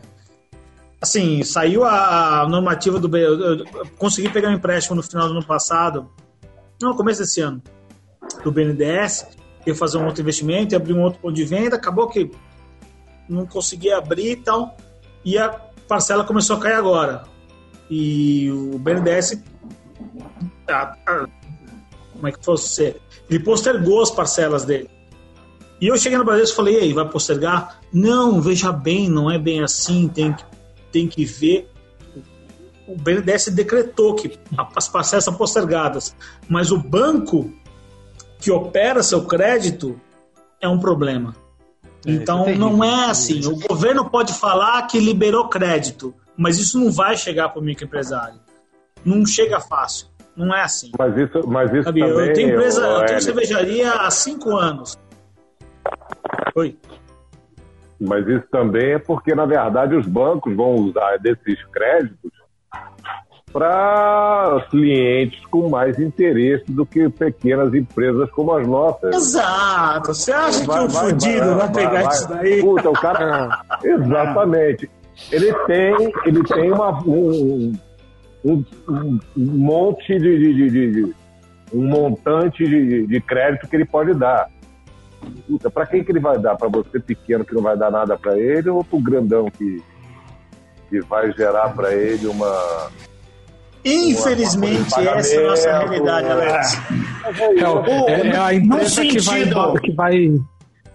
assim, saiu a normativa do eu consegui pegar um empréstimo no final do ano passado, no começo desse ano, do BNDES, ia fazer um outro investimento, ia abrir um outro ponto de venda, acabou que não consegui abrir e tal, e a parcela começou a cair agora. E o BNDES, a, a, como é que fosse ele postergou as parcelas dele. E eu cheguei no Brasil e falei, e aí, vai postergar? Não, veja bem, não é bem assim, tem que tem que ver. O BNDES decretou que as parcelas são postergadas, mas o banco que opera seu crédito é um problema. É, então é não é assim. O governo pode falar que liberou crédito, mas isso não vai chegar para o microempresário. Não chega fácil. Não é assim. Mas isso, mas isso também, eu tenho empresa, eu tenho cervejaria há cinco anos. Oi. Mas isso também é porque, na verdade, os bancos vão usar desses créditos para clientes com mais interesse do que pequenas empresas como as nossas. Exato. Você acha vai, que o vai, fudido vai, vai pegar isso daí? Puta, o cara. Exatamente. Ele tem, ele tem uma, um, um, um monte de, de, de, de um montante de, de crédito que ele pode dar. Puta, pra quem que ele vai dar? Para você pequeno que não vai dar nada para ele ou pro grandão que, que vai gerar para ele uma. Infelizmente, uma, essa é a nossa realidade, Alex. É, é, é a empresa que vai, que vai.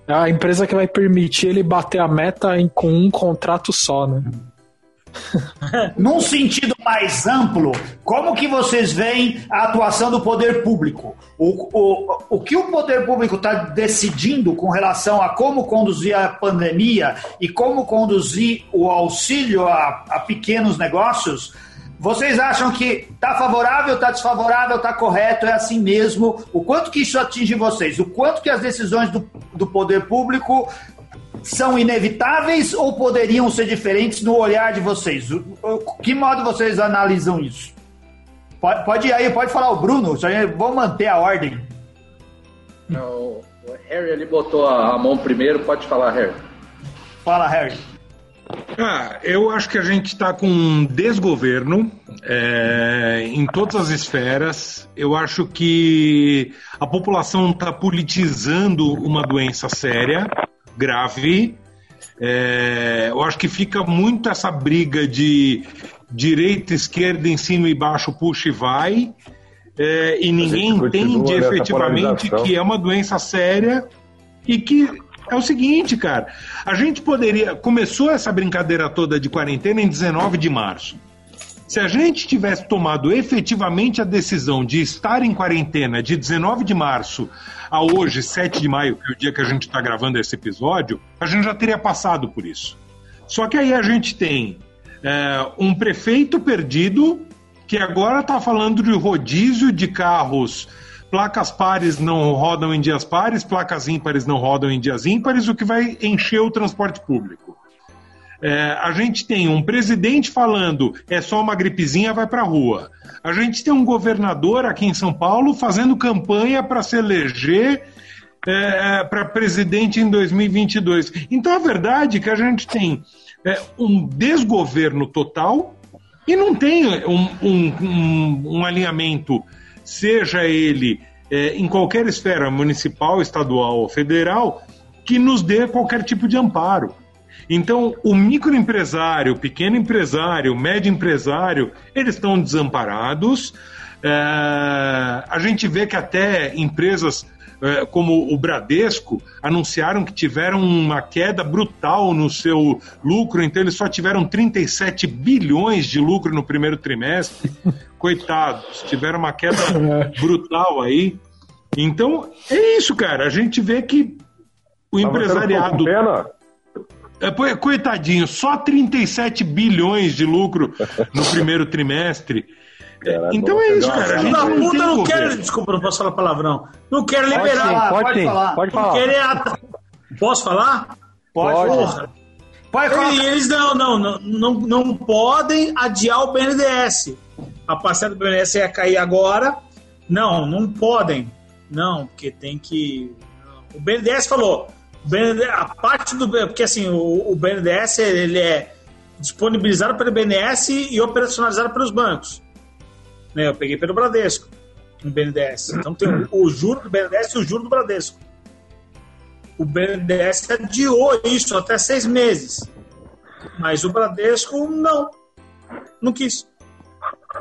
É a empresa que vai permitir ele bater a meta em, com um contrato só, né? Num sentido mais amplo, como que vocês veem a atuação do poder público? O, o, o que o poder público está decidindo com relação a como conduzir a pandemia e como conduzir o auxílio a, a pequenos negócios? Vocês acham que está favorável, está desfavorável, está correto, é assim mesmo? O quanto que isso atinge vocês? O quanto que as decisões do, do poder público são inevitáveis ou poderiam ser diferentes no olhar de vocês? Que modo vocês analisam isso? Pode, pode ir aí, pode falar o Bruno, vamos manter a ordem. o Harry ele botou a mão primeiro, pode falar, Harry. Fala, Harry. Ah, eu acho que a gente está com um desgoverno é, em todas as esferas. Eu acho que a população está politizando uma doença séria grave. É, eu acho que fica muito essa briga de direita, esquerda, em cima e baixo, puxa e vai. É, e ninguém entende efetivamente que é uma doença séria e que é o seguinte, cara. A gente poderia. Começou essa brincadeira toda de quarentena em 19 de março. Se a gente tivesse tomado efetivamente a decisão de estar em quarentena de 19 de março a hoje, 7 de maio, que é o dia que a gente está gravando esse episódio, a gente já teria passado por isso. Só que aí a gente tem é, um prefeito perdido que agora está falando de rodízio de carros. Placas pares não rodam em dias pares, placas ímpares não rodam em dias ímpares, o que vai encher o transporte público. É, a gente tem um presidente falando é só uma gripezinha, vai para a rua. A gente tem um governador aqui em São Paulo fazendo campanha para se eleger é, para presidente em 2022. Então a verdade é que a gente tem é, um desgoverno total e não tem um, um, um, um alinhamento, seja ele é, em qualquer esfera municipal, estadual ou federal, que nos dê qualquer tipo de amparo. Então, o microempresário, o pequeno empresário, o médio empresário, eles estão desamparados. É, a gente vê que até empresas como o Bradesco anunciaram que tiveram uma queda brutal no seu lucro, então eles só tiveram 37 bilhões de lucro no primeiro trimestre. Coitados, tiveram uma queda brutal aí. Então, é isso, cara. A gente vê que o empresariado. Pena? É, coitadinho, só 37 bilhões de lucro no primeiro trimestre. Cara, então é isso, cara. A Filho da não puta não governo. quer. Desculpa, não posso falar palavrão. Não quer Pode liberar. pode, pode sim, falar. pode falar. querer Posso falar? Pode, Porra. pode falar. E eles não, não, não, não, não podem adiar o BNDES. A parcela do BNDES ia cair agora. Não, não podem. Não, porque tem que. O BNDES falou. o BNDES a parte do. Porque assim, o, o BNDES ele é disponibilizado pelo BNDES e operacionalizado pelos bancos. Né, eu peguei pelo Bradesco, um BNDES. Então tem o, o juro do BNDES e o juro do Bradesco. O BNDES adiou isso até seis meses. Mas o Bradesco não. Não quis.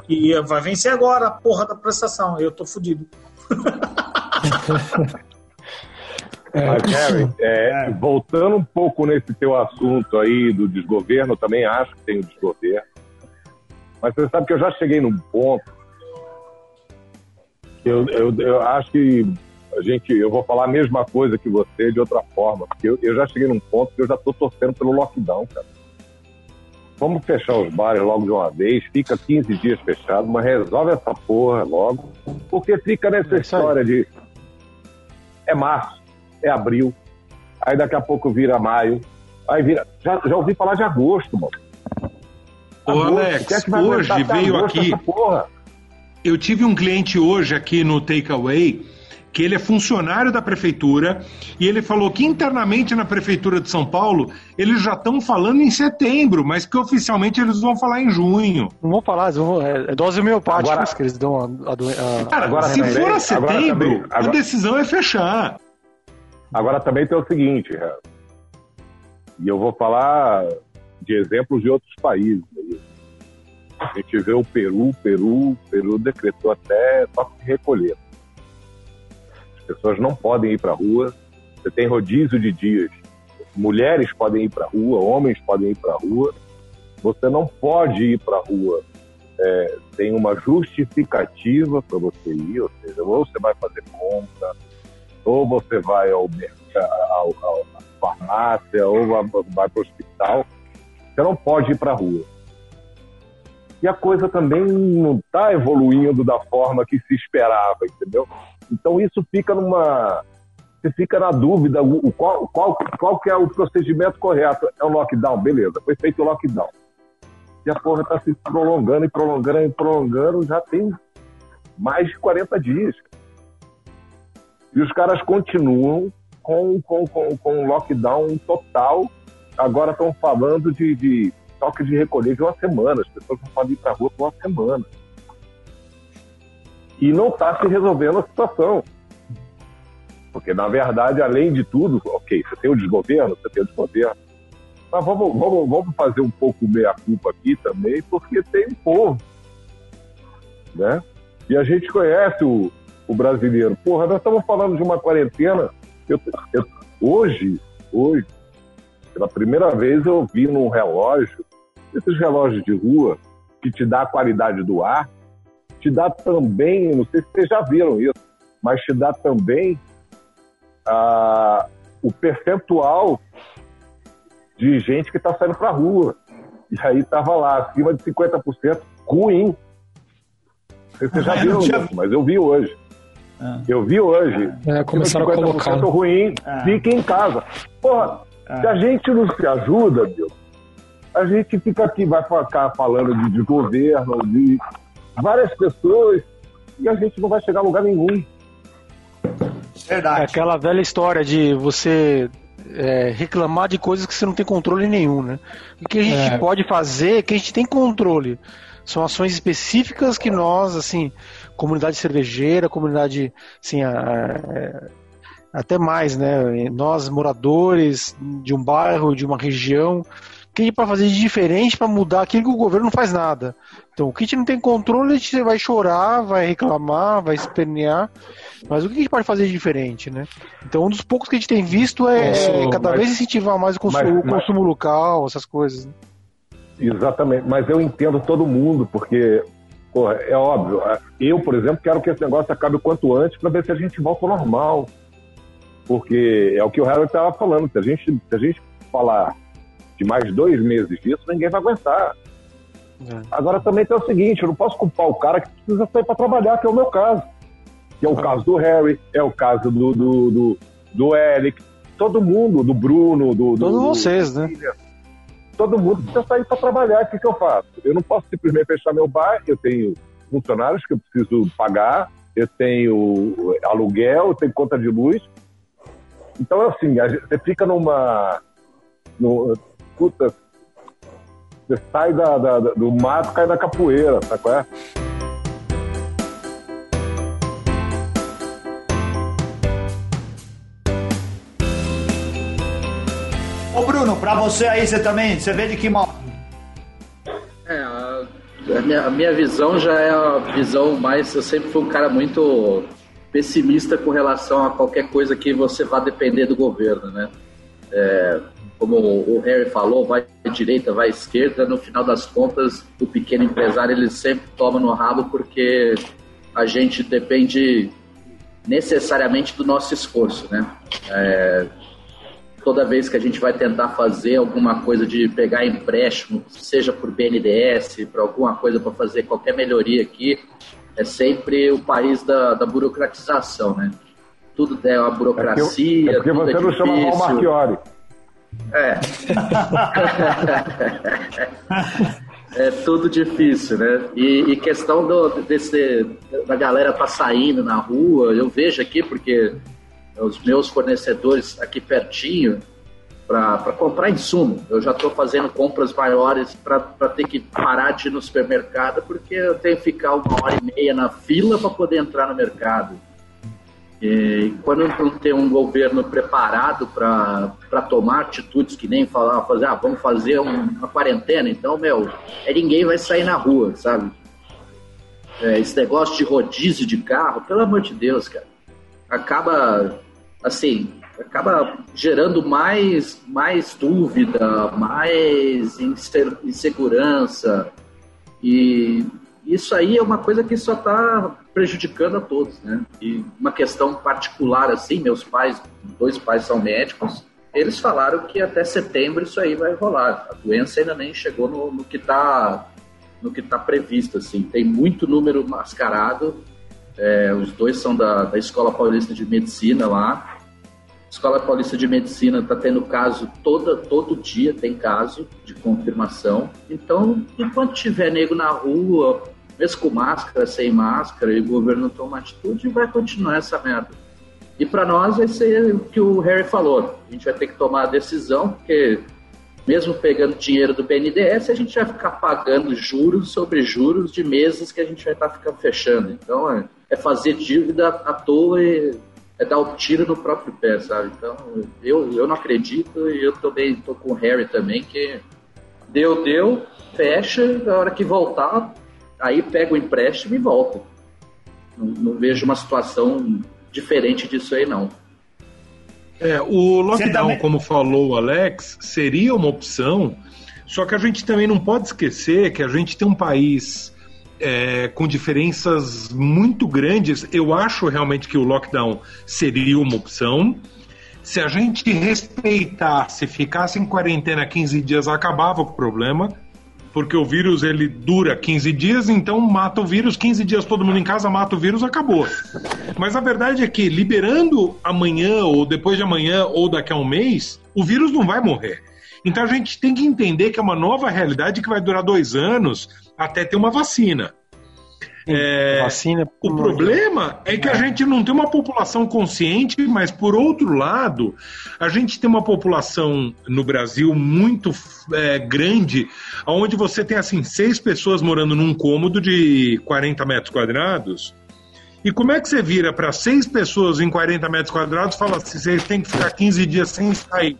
E vai vencer agora a porra da prestação. Eu tô fudido. É, Mas, Harry, é, voltando um pouco nesse teu assunto aí do desgoverno, eu também acho que tem o desgoverno. Mas você sabe que eu já cheguei num ponto eu, eu, eu acho que a gente, eu vou falar a mesma coisa que você de outra forma, porque eu, eu já cheguei num ponto que eu já tô torcendo pelo lockdown, cara. Vamos fechar os bares logo de uma vez, fica 15 dias fechado, mas resolve essa porra logo, porque fica nessa É história de é março, é abril, aí daqui a pouco vira maio, aí vira. Já, já ouvi falar de agosto, mano. Ô, Agosto, Alex, é hoje veio aqui- essa porra? Eu tive um cliente hoje aqui no Takeaway que ele é funcionário da prefeitura e ele falou que internamente na prefeitura de São Paulo eles já estão falando em setembro, mas que oficialmente eles vão falar em junho. Não vou falar, vão- é, é dose homeopática Agora- que eles dão a, a, a- Cara, Agora se também- for a agora setembro, também- a agora- decisão é fechar. Agora também tem o seguinte, e eu vou falar de exemplos de outros países. A gente vê o Peru, Peru, Peru decretou até toque de recolher. As pessoas não podem ir para a rua, você tem rodízio de dias. Mulheres podem ir para a rua, homens podem ir para a rua. Você não pode ir para a rua é, sem uma justificativa para você ir, ou seja, ou você vai fazer compra, ou você vai ao, ao, ao- farmácia, ou vai, vai para o hospital. Você não pode ir para a rua. E a coisa também não está evoluindo da forma que se esperava, entendeu? Então isso fica numa. Você fica na dúvida o, qual, qual, qual que é o procedimento correto. É o lockdown? Beleza, foi feito o lockdown. E a porra está se prolongando e prolongando e prolongando já tem mais de 40 dias. E os caras continuam com, com, com, com lockdown total. Agora estão falando de, de toque de recolher de uma semana. As pessoas não podem ir para a rua por uma semana. E não está se resolvendo a situação. Porque, na verdade, além de tudo, ok, você tem o desgoverno, você tem o desgoverno. Mas vamos, vamos, vamos fazer um pouco meia-culpa aqui também, porque tem um povo. Né? E a gente conhece o, o brasileiro. Porra, nós estamos falando de uma quarentena. Eu, eu- hoje, hoje, pela primeira vez eu vi num relógio, esses relógios de rua, que te dá a qualidade do ar, te dá também, não sei se vocês já viram isso, mas te dá também ah, o percentual de gente que está saindo para rua. E aí estava lá, acima de 50% ruim. Não sei se vocês já Ah, eu viram tinha isso, mas eu vi hoje. Ah. Eu vi hoje. É, começaram a 50% colocar. ruim, Ah. fique em casa. Porra, Ah. se a gente não se ajuda, meu, a gente fica aqui, vai ficar falando de, de governo, de várias pessoas, e a gente não vai chegar a lugar nenhum. É Verdade. aquela velha história de você é, reclamar de coisas que você não tem controle nenhum, né? O que a gente É. pode fazer, que a gente tem controle, são ações específicas que nós, assim, comunidade cervejeira, comunidade, assim, a- a- até mais, né? Nós, moradores de um bairro, de uma região, o que a gente pode fazer de diferente para mudar aquilo que o governo não faz nada? Então, o que a gente não tem controle, a gente vai chorar, vai reclamar, vai espernear, mas o que a gente pode fazer de diferente, né? Então, um dos poucos que a gente tem visto é, Isso, cada mas- vez incentivar mais o consumo, mas- o consumo local, essas coisas. né? Exatamente, mas eu entendo todo mundo, porque, porra, é óbvio, eu, por exemplo, quero que esse negócio acabe o quanto antes para ver se a gente volta ao normal. Porque é o que o Harry estava falando, se a, gente, se a gente falar de mais dois meses disso, ninguém vai aguentar. É. Agora também tem o seguinte, eu não posso culpar o cara que precisa sair para trabalhar, que é o meu caso. Que é o caso do Harry, é o caso do, do, do, do Eric, todo mundo, do Bruno, do. do Todos vocês, né? todo mundo precisa sair para trabalhar. O que, que eu faço? Eu não posso simplesmente fechar meu bar, eu tenho funcionários que eu preciso pagar, eu tenho aluguel, eu tenho conta de luz. Então, assim, a gente- você fica numa. No, puta, você sai da, da- da- do mato, cai na capoeira, sabe qual é? Ô Bruno, pra você aí, você também, você vê de que modo? É, a, a minha, a minha visão já é a visão mais. Eu sempre fui um cara muito pessimista com relação a qualquer coisa que você vá depender do governo, né? É, como o Harry falou, vai direita, vai esquerda, no final das contas, o pequeno empresário ele sempre toma no rabo porque a gente depende necessariamente do nosso esforço, né? É, toda vez que a gente vai tentar fazer alguma coisa de pegar empréstimo, seja por BNDES, para alguma coisa para fazer qualquer melhoria aqui, é sempre o país da, da burocratização, né? Tudo é uma É porque, burocracia, é porque tudo você é não chama difícil. Marchiori. É. é tudo difícil, né? E, e questão do, desse, da galera tá saindo na rua, eu vejo aqui porque os meus fornecedores aqui pertinho para comprar insumo. Eu já estou fazendo compras maiores para ter que parar de ir no supermercado porque eu tenho que ficar uma hora e meia na fila para poder entrar no mercado. E quando não tem um governo preparado para tomar atitudes que nem falar, fazer, ah, vamos fazer um- uma quarentena, então, meu, é ninguém vai sair na rua, sabe? É, esse negócio de rodízio de carro, pelo amor de Deus, cara, acaba, assim, acaba gerando mais, mais dúvida, mais inse- insegurança, e isso aí é uma coisa que só está prejudicando a todos, né? E uma questão particular assim, meus pais, dois pais são médicos, eles falaram que até setembro isso aí vai rolar. A doença ainda nem chegou no, no que está no que está previsto assim. Tem muito número mascarado. É, os dois são da, da Escola Paulista de Medicina lá. Escola Paulista de Medicina está tendo caso toda, todo dia tem caso de confirmação. Então, enquanto tiver nego na rua, mesmo com máscara, sem máscara, e o governo toma atitude, vai continuar essa merda. E para nós vai ser o que o Harry falou. A gente vai ter que tomar a decisão, porque mesmo pegando dinheiro do BNDES, a gente vai ficar pagando juros sobre juros de meses que a gente vai estar ficando fechando. Então é, é fazer dívida à toa e é dar o tiro no próprio pé, sabe? Então eu, eu não acredito e eu também tô com o Harry também, que deu, deu, fecha, na hora que voltar, aí pega o empréstimo e volta. Não, não vejo uma situação diferente disso aí, não. É, o lockdown, também- como falou o Alex, seria uma opção, só que a gente também não pode esquecer que a gente tem um país é, com diferenças muito grandes. Eu acho realmente que o lockdown seria uma opção. Se a gente respeitasse, ficasse em quarentena 15 dias, acabava o problema. Porque o vírus ele dura 15 dias, então mata o vírus, 15 dias todo mundo em casa, mata o vírus, acabou. Mas a verdade é que liberando amanhã, ou depois de amanhã, ou daqui a um mês, o vírus não vai morrer. Então a gente tem que entender que é uma nova realidade que vai durar dois anos até ter uma vacina. É, Vacina. o problema é que a gente não tem uma população consciente, mas por outro lado, a gente tem uma população no Brasil muito é, grande, onde você tem assim seis pessoas morando num cômodo de 40 metros quadrados E como é que você vira para seis pessoas em 40 metros quadrados e fala assim, vocês têm que ficar 15 dias sem sair?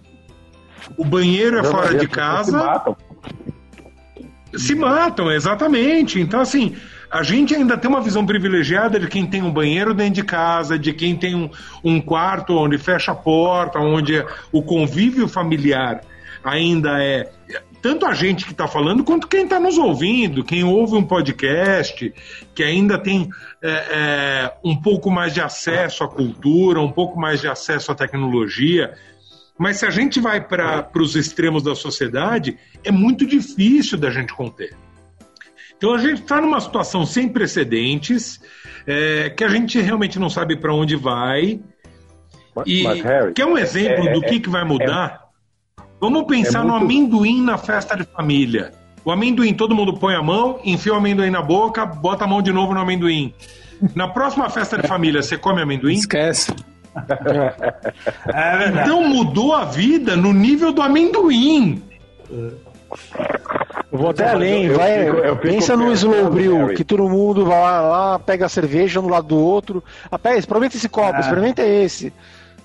O banheiro é fora de casa. Se matam. Exatamente. Então, assim, a gente ainda tem uma visão privilegiada de quem tem um banheiro dentro de casa, de quem tem um, um quarto onde fecha a porta, onde o convívio familiar ainda é. Tanto a gente que está falando, quanto quem está nos ouvindo, quem ouve um podcast, que ainda tem é, é, um pouco mais de acesso à cultura, um pouco mais de acesso à tecnologia. Mas se a gente vai para os extremos da sociedade, é muito difícil da gente conter. Então a gente está numa situação sem precedentes, é, que a gente realmente não sabe para onde vai. Mas, E mas, Harry, quer um exemplo é- do que, é- que vai mudar? Vamos pensar é no muito- amendoim na festa de família. O amendoim, todo mundo põe a mão, enfia o amendoim na boca, bota a mão de novo no amendoim. Na próxima festa de família, você come amendoim? Esquece. É. Então mudou a vida no nível do amendoim. Eu vou até mas além, eu- eu vai, fico- eu pensa no pensando, slow brew, Harry. que todo mundo vai lá, lá, pega a cerveja um do lado do outro. Ah, pega, experimenta esse copo, Ah. experimenta esse.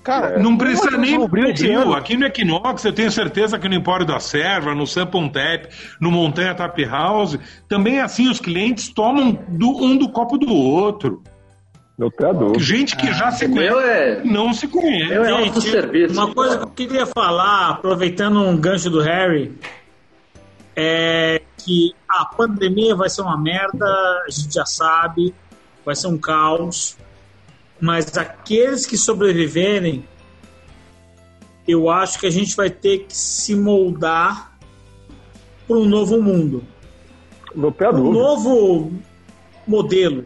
Cara, Não precisa nem ano. Aqui no Equinox, eu tenho certeza que no Empório da Serva, no Sampon Tap, no Montanha Tap House, também é assim, os clientes tomam do- um do copo do outro. Tenho dúvida. Gente que já se meu conhece, é, não se conhece. meu é autosserviço. uma coisa que eu queria falar, aproveitando um gancho do Harry, é que a pandemia vai ser uma merda, a gente já sabe, vai ser um caos, mas aqueles que sobreviverem, eu acho que a gente vai ter que se moldar para um novo mundo um novo modelo.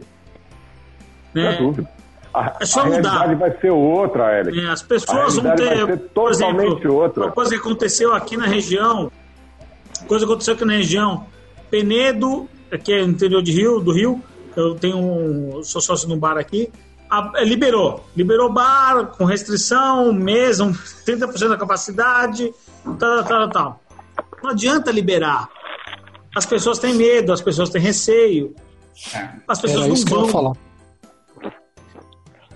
Não Né? dúvida. A, É só a mudar. realidade vai ser outra, Alex. É, As pessoas A vão ter, vai ser por totalmente exemplo, outra. uma coisa que aconteceu aqui na região, coisa que aconteceu aqui na região, Penedo, que é no interior de Rio, do Rio, eu tenho um, sou sócio de um bar aqui, a- é, liberou, liberou bar com restrição, mesa, um 30% da capacidade, tal, tal, tal, tal. Não adianta liberar. As pessoas têm medo, as pessoas têm receio. As pessoas Era não isso que eu vão.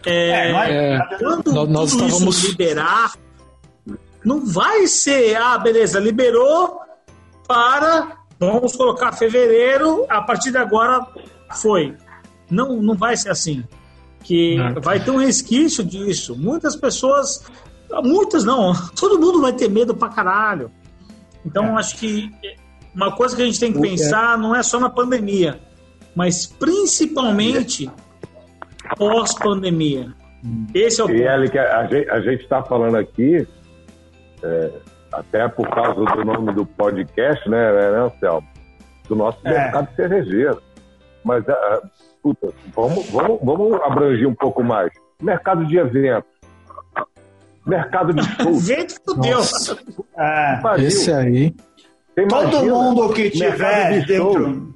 É, não é- É, Quando Nós- nós tudo estávamos- isso liberar, não vai ser, ah, beleza, liberou para, vamos colocar fevereiro, a partir de agora foi. Não, não vai ser assim. Que vai ter um resquício disso. Muitas pessoas, muitas não, todo mundo vai ter medo pra caralho. Então, acho que uma coisa que a gente tem que pensar não é só na pandemia, mas principalmente pós-pandemia. Esse é o E ponto. Alex, a gente, a gente está falando aqui, é, até por causa do nome do podcast, né, né, né Anselmo? Do nosso É. mercado cervejeiro. Mas, ah, puta, vamos, vamos, vamos abranger um pouco mais. Mercado de eventos. Mercado de shows. Vento fudeu. É. Esse aí. Você Todo imagina mundo que tiver de shows. dentro.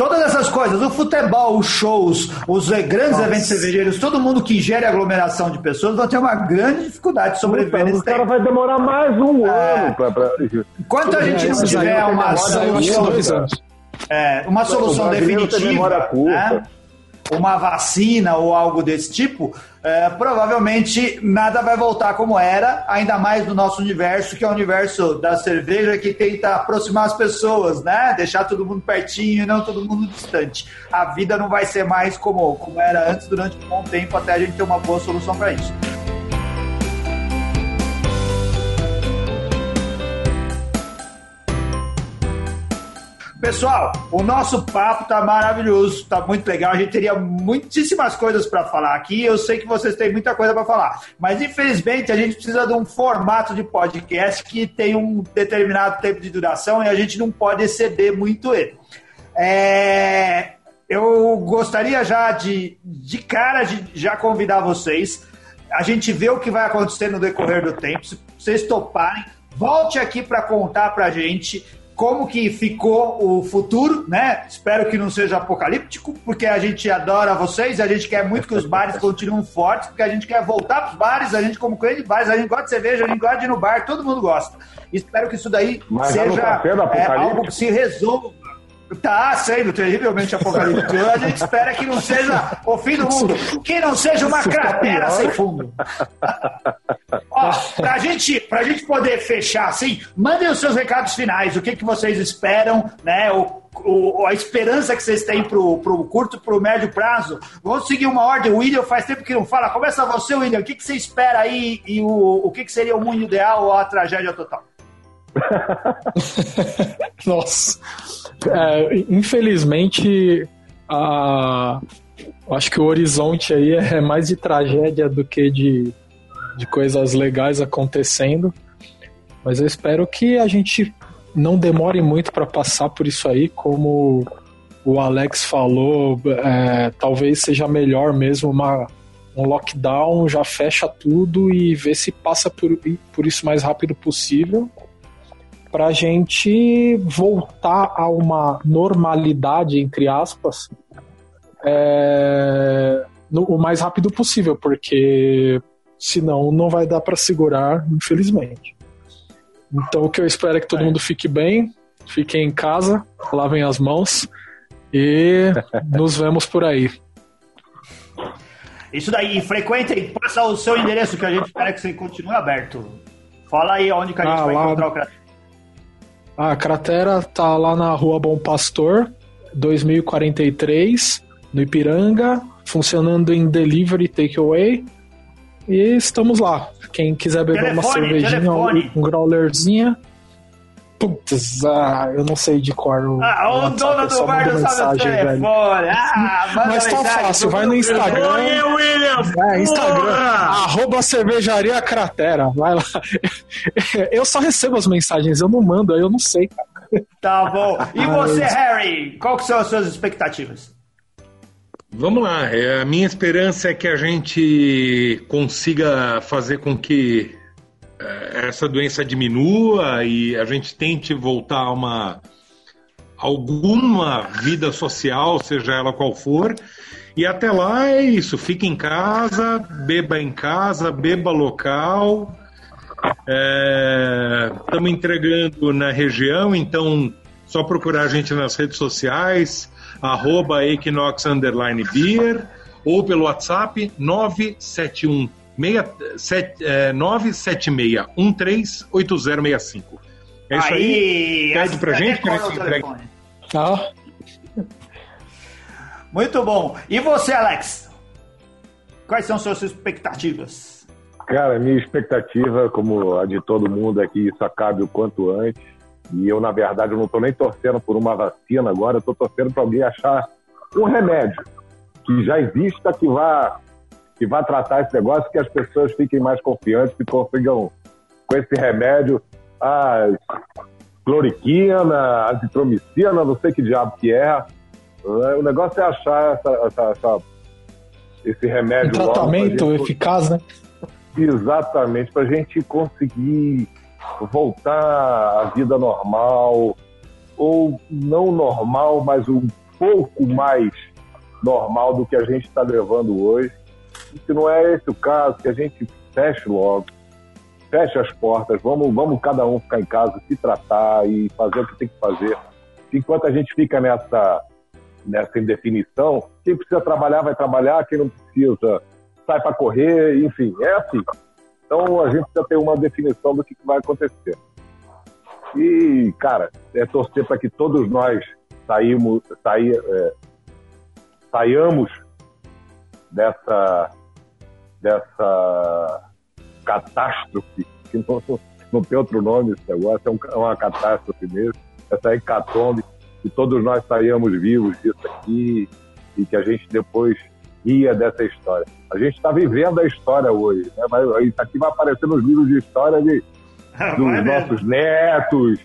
Todas essas coisas, o futebol, os shows, os grandes Nossa. eventos cervejeiros, todo mundo que gere aglomeração de pessoas vai ter uma grande dificuldade de sobreviver nesse o cara tempo. vai demorar mais um É. ano pra. pra... Enquanto a gente não Esses aí tiver não tem uma solução, é, uma solução definitiva, curta. né? Uma vacina ou algo desse tipo, é, provavelmente nada vai voltar como era, ainda mais no nosso universo, que é o universo da cerveja que tenta aproximar as pessoas, né? Deixar todo mundo pertinho e não todo mundo distante. A vida não vai ser mais como, como era antes durante um bom tempo, até a gente ter uma boa solução para isso. Pessoal, o nosso papo tá maravilhoso, tá muito legal. A gente teria muitíssimas coisas para falar aqui. Eu sei que vocês têm muita coisa para falar, mas infelizmente a gente precisa de um formato de podcast que tem um determinado tempo de duração e a gente não pode exceder muito ele. É, eu gostaria já de, de cara, de já convidar vocês. A gente vê o que vai acontecer no decorrer do tempo. Se vocês toparem, volte aqui para contar para gente como que ficou o futuro, né? Espero que não seja apocalíptico, porque a gente adora vocês, a gente quer muito que os bares continuem fortes, porque a gente quer voltar para os bares, a gente como cliente de bares, a gente gosta de cerveja, a gente gosta de ir no bar, todo mundo gosta. Espero que isso daí Mas seja é, algo que se resolva Tá sendo terrivelmente apocalíptico. A gente espera que não seja o fim do mundo. Que não seja uma cratera sem fundo. Ó, pra gente, pra gente poder fechar assim, mandem os seus recados finais. O que, que vocês esperam, né? O, o, a esperança que vocês têm pro, pro curto, pro médio prazo. Vamos seguir uma ordem. O William faz tempo que não fala. Começa você, William. O que, que você espera aí e o, o que, que seria o mundo ideal ou a tragédia total? Nossa. É, infelizmente, a, acho que o horizonte aí é mais de tragédia do que de, de coisas legais acontecendo. Mas eu espero que a gente não demore muito para passar por isso aí, como o Alex falou, é, talvez seja melhor mesmo uma, um lockdown, já fecha tudo e ver se passa por, por isso mais rápido possível para a gente voltar a uma normalidade, entre aspas, é, no, o mais rápido possível, porque senão não vai dar para segurar, infelizmente. Então o que eu espero é que todo é. mundo fique bem, fiquem em casa, lavem as mãos e nos vemos por aí. Isso daí, frequentem, passa o seu endereço que a gente espera que você continue aberto. Fala aí onde que a gente ah, vai lá... encontrar o A cratera tá lá na Rua Bom Pastor, 2043, no Ipiranga, funcionando em delivery takeaway. E estamos lá. Quem quiser beber telefone, uma cervejinha, telefone. um growlerzinha, Putz, ah, eu não sei de cor. O, ah, o dono do bar não sabe o telefone. Ah, Mas tá fácil, vai no Instagram. Oi, William! É, Instagram, arroba cervejaria cratera. Vai lá. Eu só recebo as mensagens, eu não mando, eu não sei, cara. Tá bom. E você, Harry? Qual que são as suas expectativas? Vamos lá. É, a minha esperança é que a gente consiga fazer com que essa doença diminua e a gente tente voltar a uma alguma vida social, seja ela qual for. E até lá é isso, fique em casa, beba em casa, beba local. Estamos é, entregando na região, então só procurar a gente nas redes sociais, arroba Equinox Beer, ou pelo WhatsApp 971 976-138065. É isso aí. aí. Pede pra gente que a gente. Muito bom. E você, Alex? Quais são suas expectativas? Cara, minha expectativa, como a de todo mundo, é que isso acabe o quanto antes. E eu, na verdade, eu não estou nem torcendo por uma vacina agora, eu estou torcendo para alguém achar um remédio que já exista, que vá que vai tratar esse negócio, que as pessoas fiquem mais confiantes e consigam, com esse remédio, a cloriquina, azitromicina, não sei que diabo que é. O negócio é achar essa, essa, essa esse remédio. Um tratamento gente... eficaz, né? Exatamente, para a gente conseguir voltar à vida normal, ou não normal, mas um pouco mais normal do que a gente está levando hoje. Se não é esse o caso, que a gente feche logo, feche as portas, vamos, vamos cada um ficar em casa, se tratar e fazer o que tem que fazer. Enquanto a gente fica nessa, nessa indefinição, quem precisa trabalhar vai trabalhar, quem não precisa sai para correr, enfim, é assim. Então a gente precisa ter uma definição do que, que vai acontecer. E, cara, é torcer para que todos nós saímos, saí, é, saiamos dessa dessa catástrofe, que não, não tem outro nome esse negócio, é, um, é uma catástrofe mesmo, essa hecatombe, que todos nós saíamos vivos disso aqui e que a gente depois ria dessa história. A gente está vivendo a história hoje, né? Mas isso aqui vai aparecer nos livros de história de, dos nossos netos,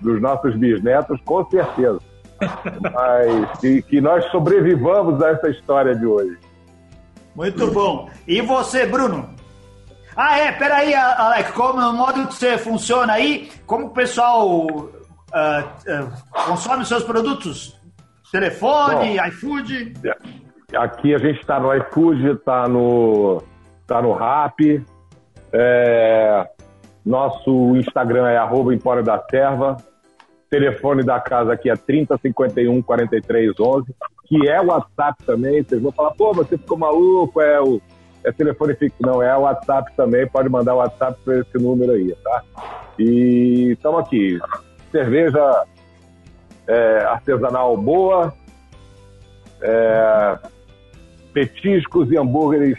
dos nossos bisnetos, com certeza. Mas que, que nós sobrevivamos a essa história de hoje. Muito bom. E você, Bruno? Ah, é, peraí, Alex, como no modo que você funciona aí, como o pessoal uh, uh, consome os seus produtos? Telefone, bom, iFood? Aqui a gente está no iFood, está no, tá no Rap. É, nosso Instagram é arroba Empório da Serva. telefone da casa aqui é 3051 4311, que é WhatsApp também. Vocês vão falar, pô, você ficou maluco, é o é telefone fixo. Não, é o WhatsApp também, pode mandar o WhatsApp para esse número aí, tá? E estamos aqui. Cerveja é, artesanal boa, é, petiscos e hambúrgueres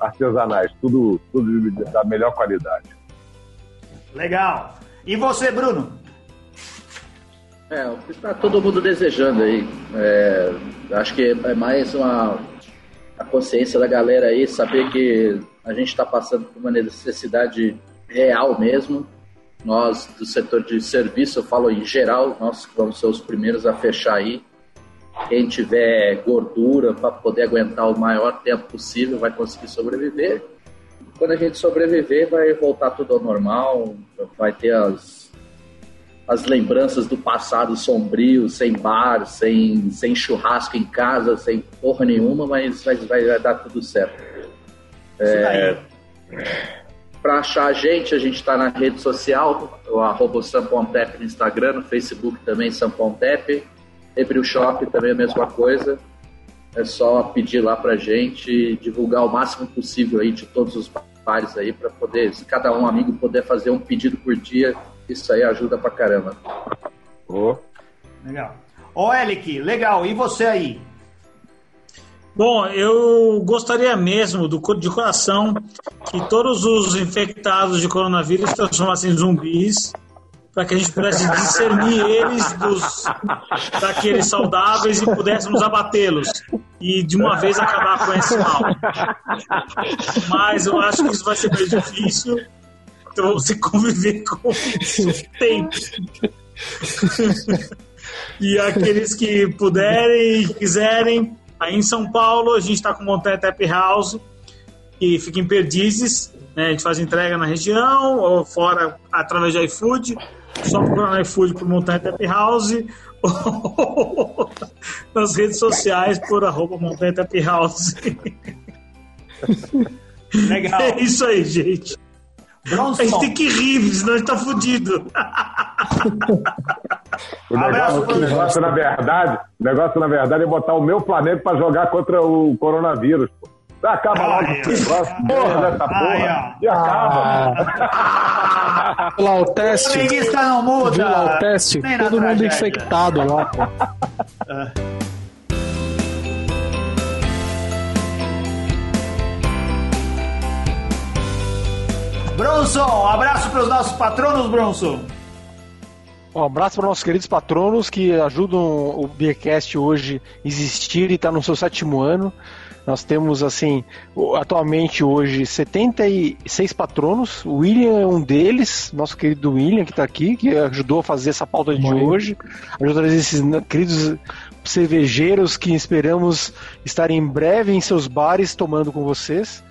artesanais, tudo, tudo da melhor qualidade. Legal. E você, Bruno? É, o que está todo mundo desejando aí. É, acho que é mais uma a consciência da galera aí, saber que a gente está passando por uma necessidade real mesmo. Nós, do setor de serviço, eu falo em geral, nós vamos ser os primeiros a fechar aí. Quem tiver gordura para poder aguentar o maior tempo possível vai conseguir sobreviver. Quando a gente sobreviver, vai voltar tudo ao normal, vai ter as, as lembranças do passado sombrio, sem bar, sem, sem churrasco em casa, sem porra nenhuma, mas vai, vai, vai dar tudo certo. É, para achar a gente, a gente está na rede social, o arroba Sampontep no Instagram, no Facebook também Sampontep, Ebril Shop também a mesma coisa. É só pedir lá pra gente, divulgar o máximo possível aí de todos os bares aí, para poder, se cada um amigo puder fazer um pedido por dia, isso aí ajuda pra caramba. Oh. Legal. Ô, Elic, legal. E você aí? Bom, eu gostaria mesmo, do, de coração, que todos os infectados de coronavírus se transformassem em zumbis, para que a gente pudesse discernir eles dos, daqueles saudáveis e pudéssemos abatê-los. E de uma vez acabar com esse mal. Mas eu acho que isso vai ser bem difícil. Então você conviver com isso tempo. e aqueles que puderem e quiserem, aí em São Paulo a gente está com o Montanha Tap House, que fica em Perdizes. Né? A gente faz entrega na região, ou fora através de iFood. Só procurar no iFood por Montanha Tap House ou nas redes sociais por arroba Montanha Tap House. Legal. É isso aí, gente. Bronson. A gente tem que rir, senão a gente tá fudido. O negócio, o negócio, na verdade, o negócio, na verdade, é botar o meu planeta para jogar contra o coronavírus. Pô. Acaba logo Ai, esse negócio, porra dessa ai, porra. E acaba. Viu lá o teste. Preguiça não muda. Viu lá o teste? Todo mundo tragédia. infectado lá. pô. Bronson, abraço para os nossos patronos, Bronson. Um abraço para nossos queridos patronos que ajudam o Beercast hoje a existir e está no seu sétimo ano. Nós temos, assim, atualmente hoje 76 patronos. O William é um deles, nosso querido William que está aqui, que ajudou a fazer essa pauta de hoje. Ajudou a trazer esses queridos cervejeiros que esperamos estar em breve em seus bares tomando com vocês.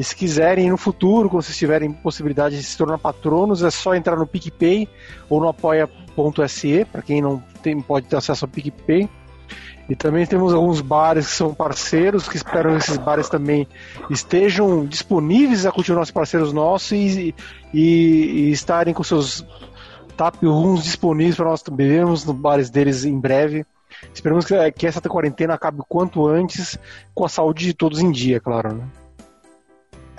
E se quiserem no futuro, quando vocês tiverem possibilidade de se tornar patronos, é só entrar no PicPay ou no apoia.se, para quem não tem, pode ter acesso ao PicPay. E também temos alguns bares que são parceiros, que esperam que esses bares também estejam disponíveis a continuar sendo parceiros nossos e, e, e estarem com seus tap rooms disponíveis para nós bebermos nos bares deles em breve. Esperamos que, que essa quarentena acabe o quanto antes, com a saúde de todos em dia, claro. Né?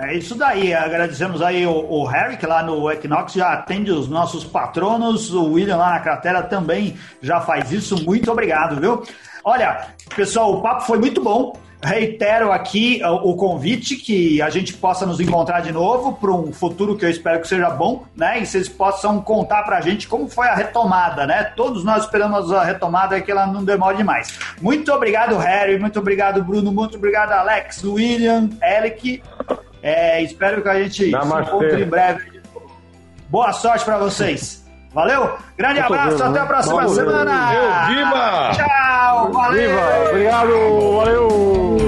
É isso daí, agradecemos aí o, o Harry, que lá no Equinox já atende os nossos patronos, o William lá na cratera também já faz isso, muito obrigado, viu? Olha, pessoal, o papo foi muito bom, reitero aqui o, convite que a gente possa nos encontrar de novo para um futuro que eu espero que seja bom, né? E vocês possam contar pra gente como foi a retomada, né? Todos nós esperamos a retomada e que ela não demore demais. Muito obrigado, Harry, muito obrigado, Bruno, muito obrigado, Alex, William, Eric. É, espero que a gente Namastê. se encontre em breve. Boa sorte pra vocês. Valeu? Grande Muito abraço, bem, até a próxima valeu. semana. Viva! Tchau, valeu! Viva! Obrigado! Valeu!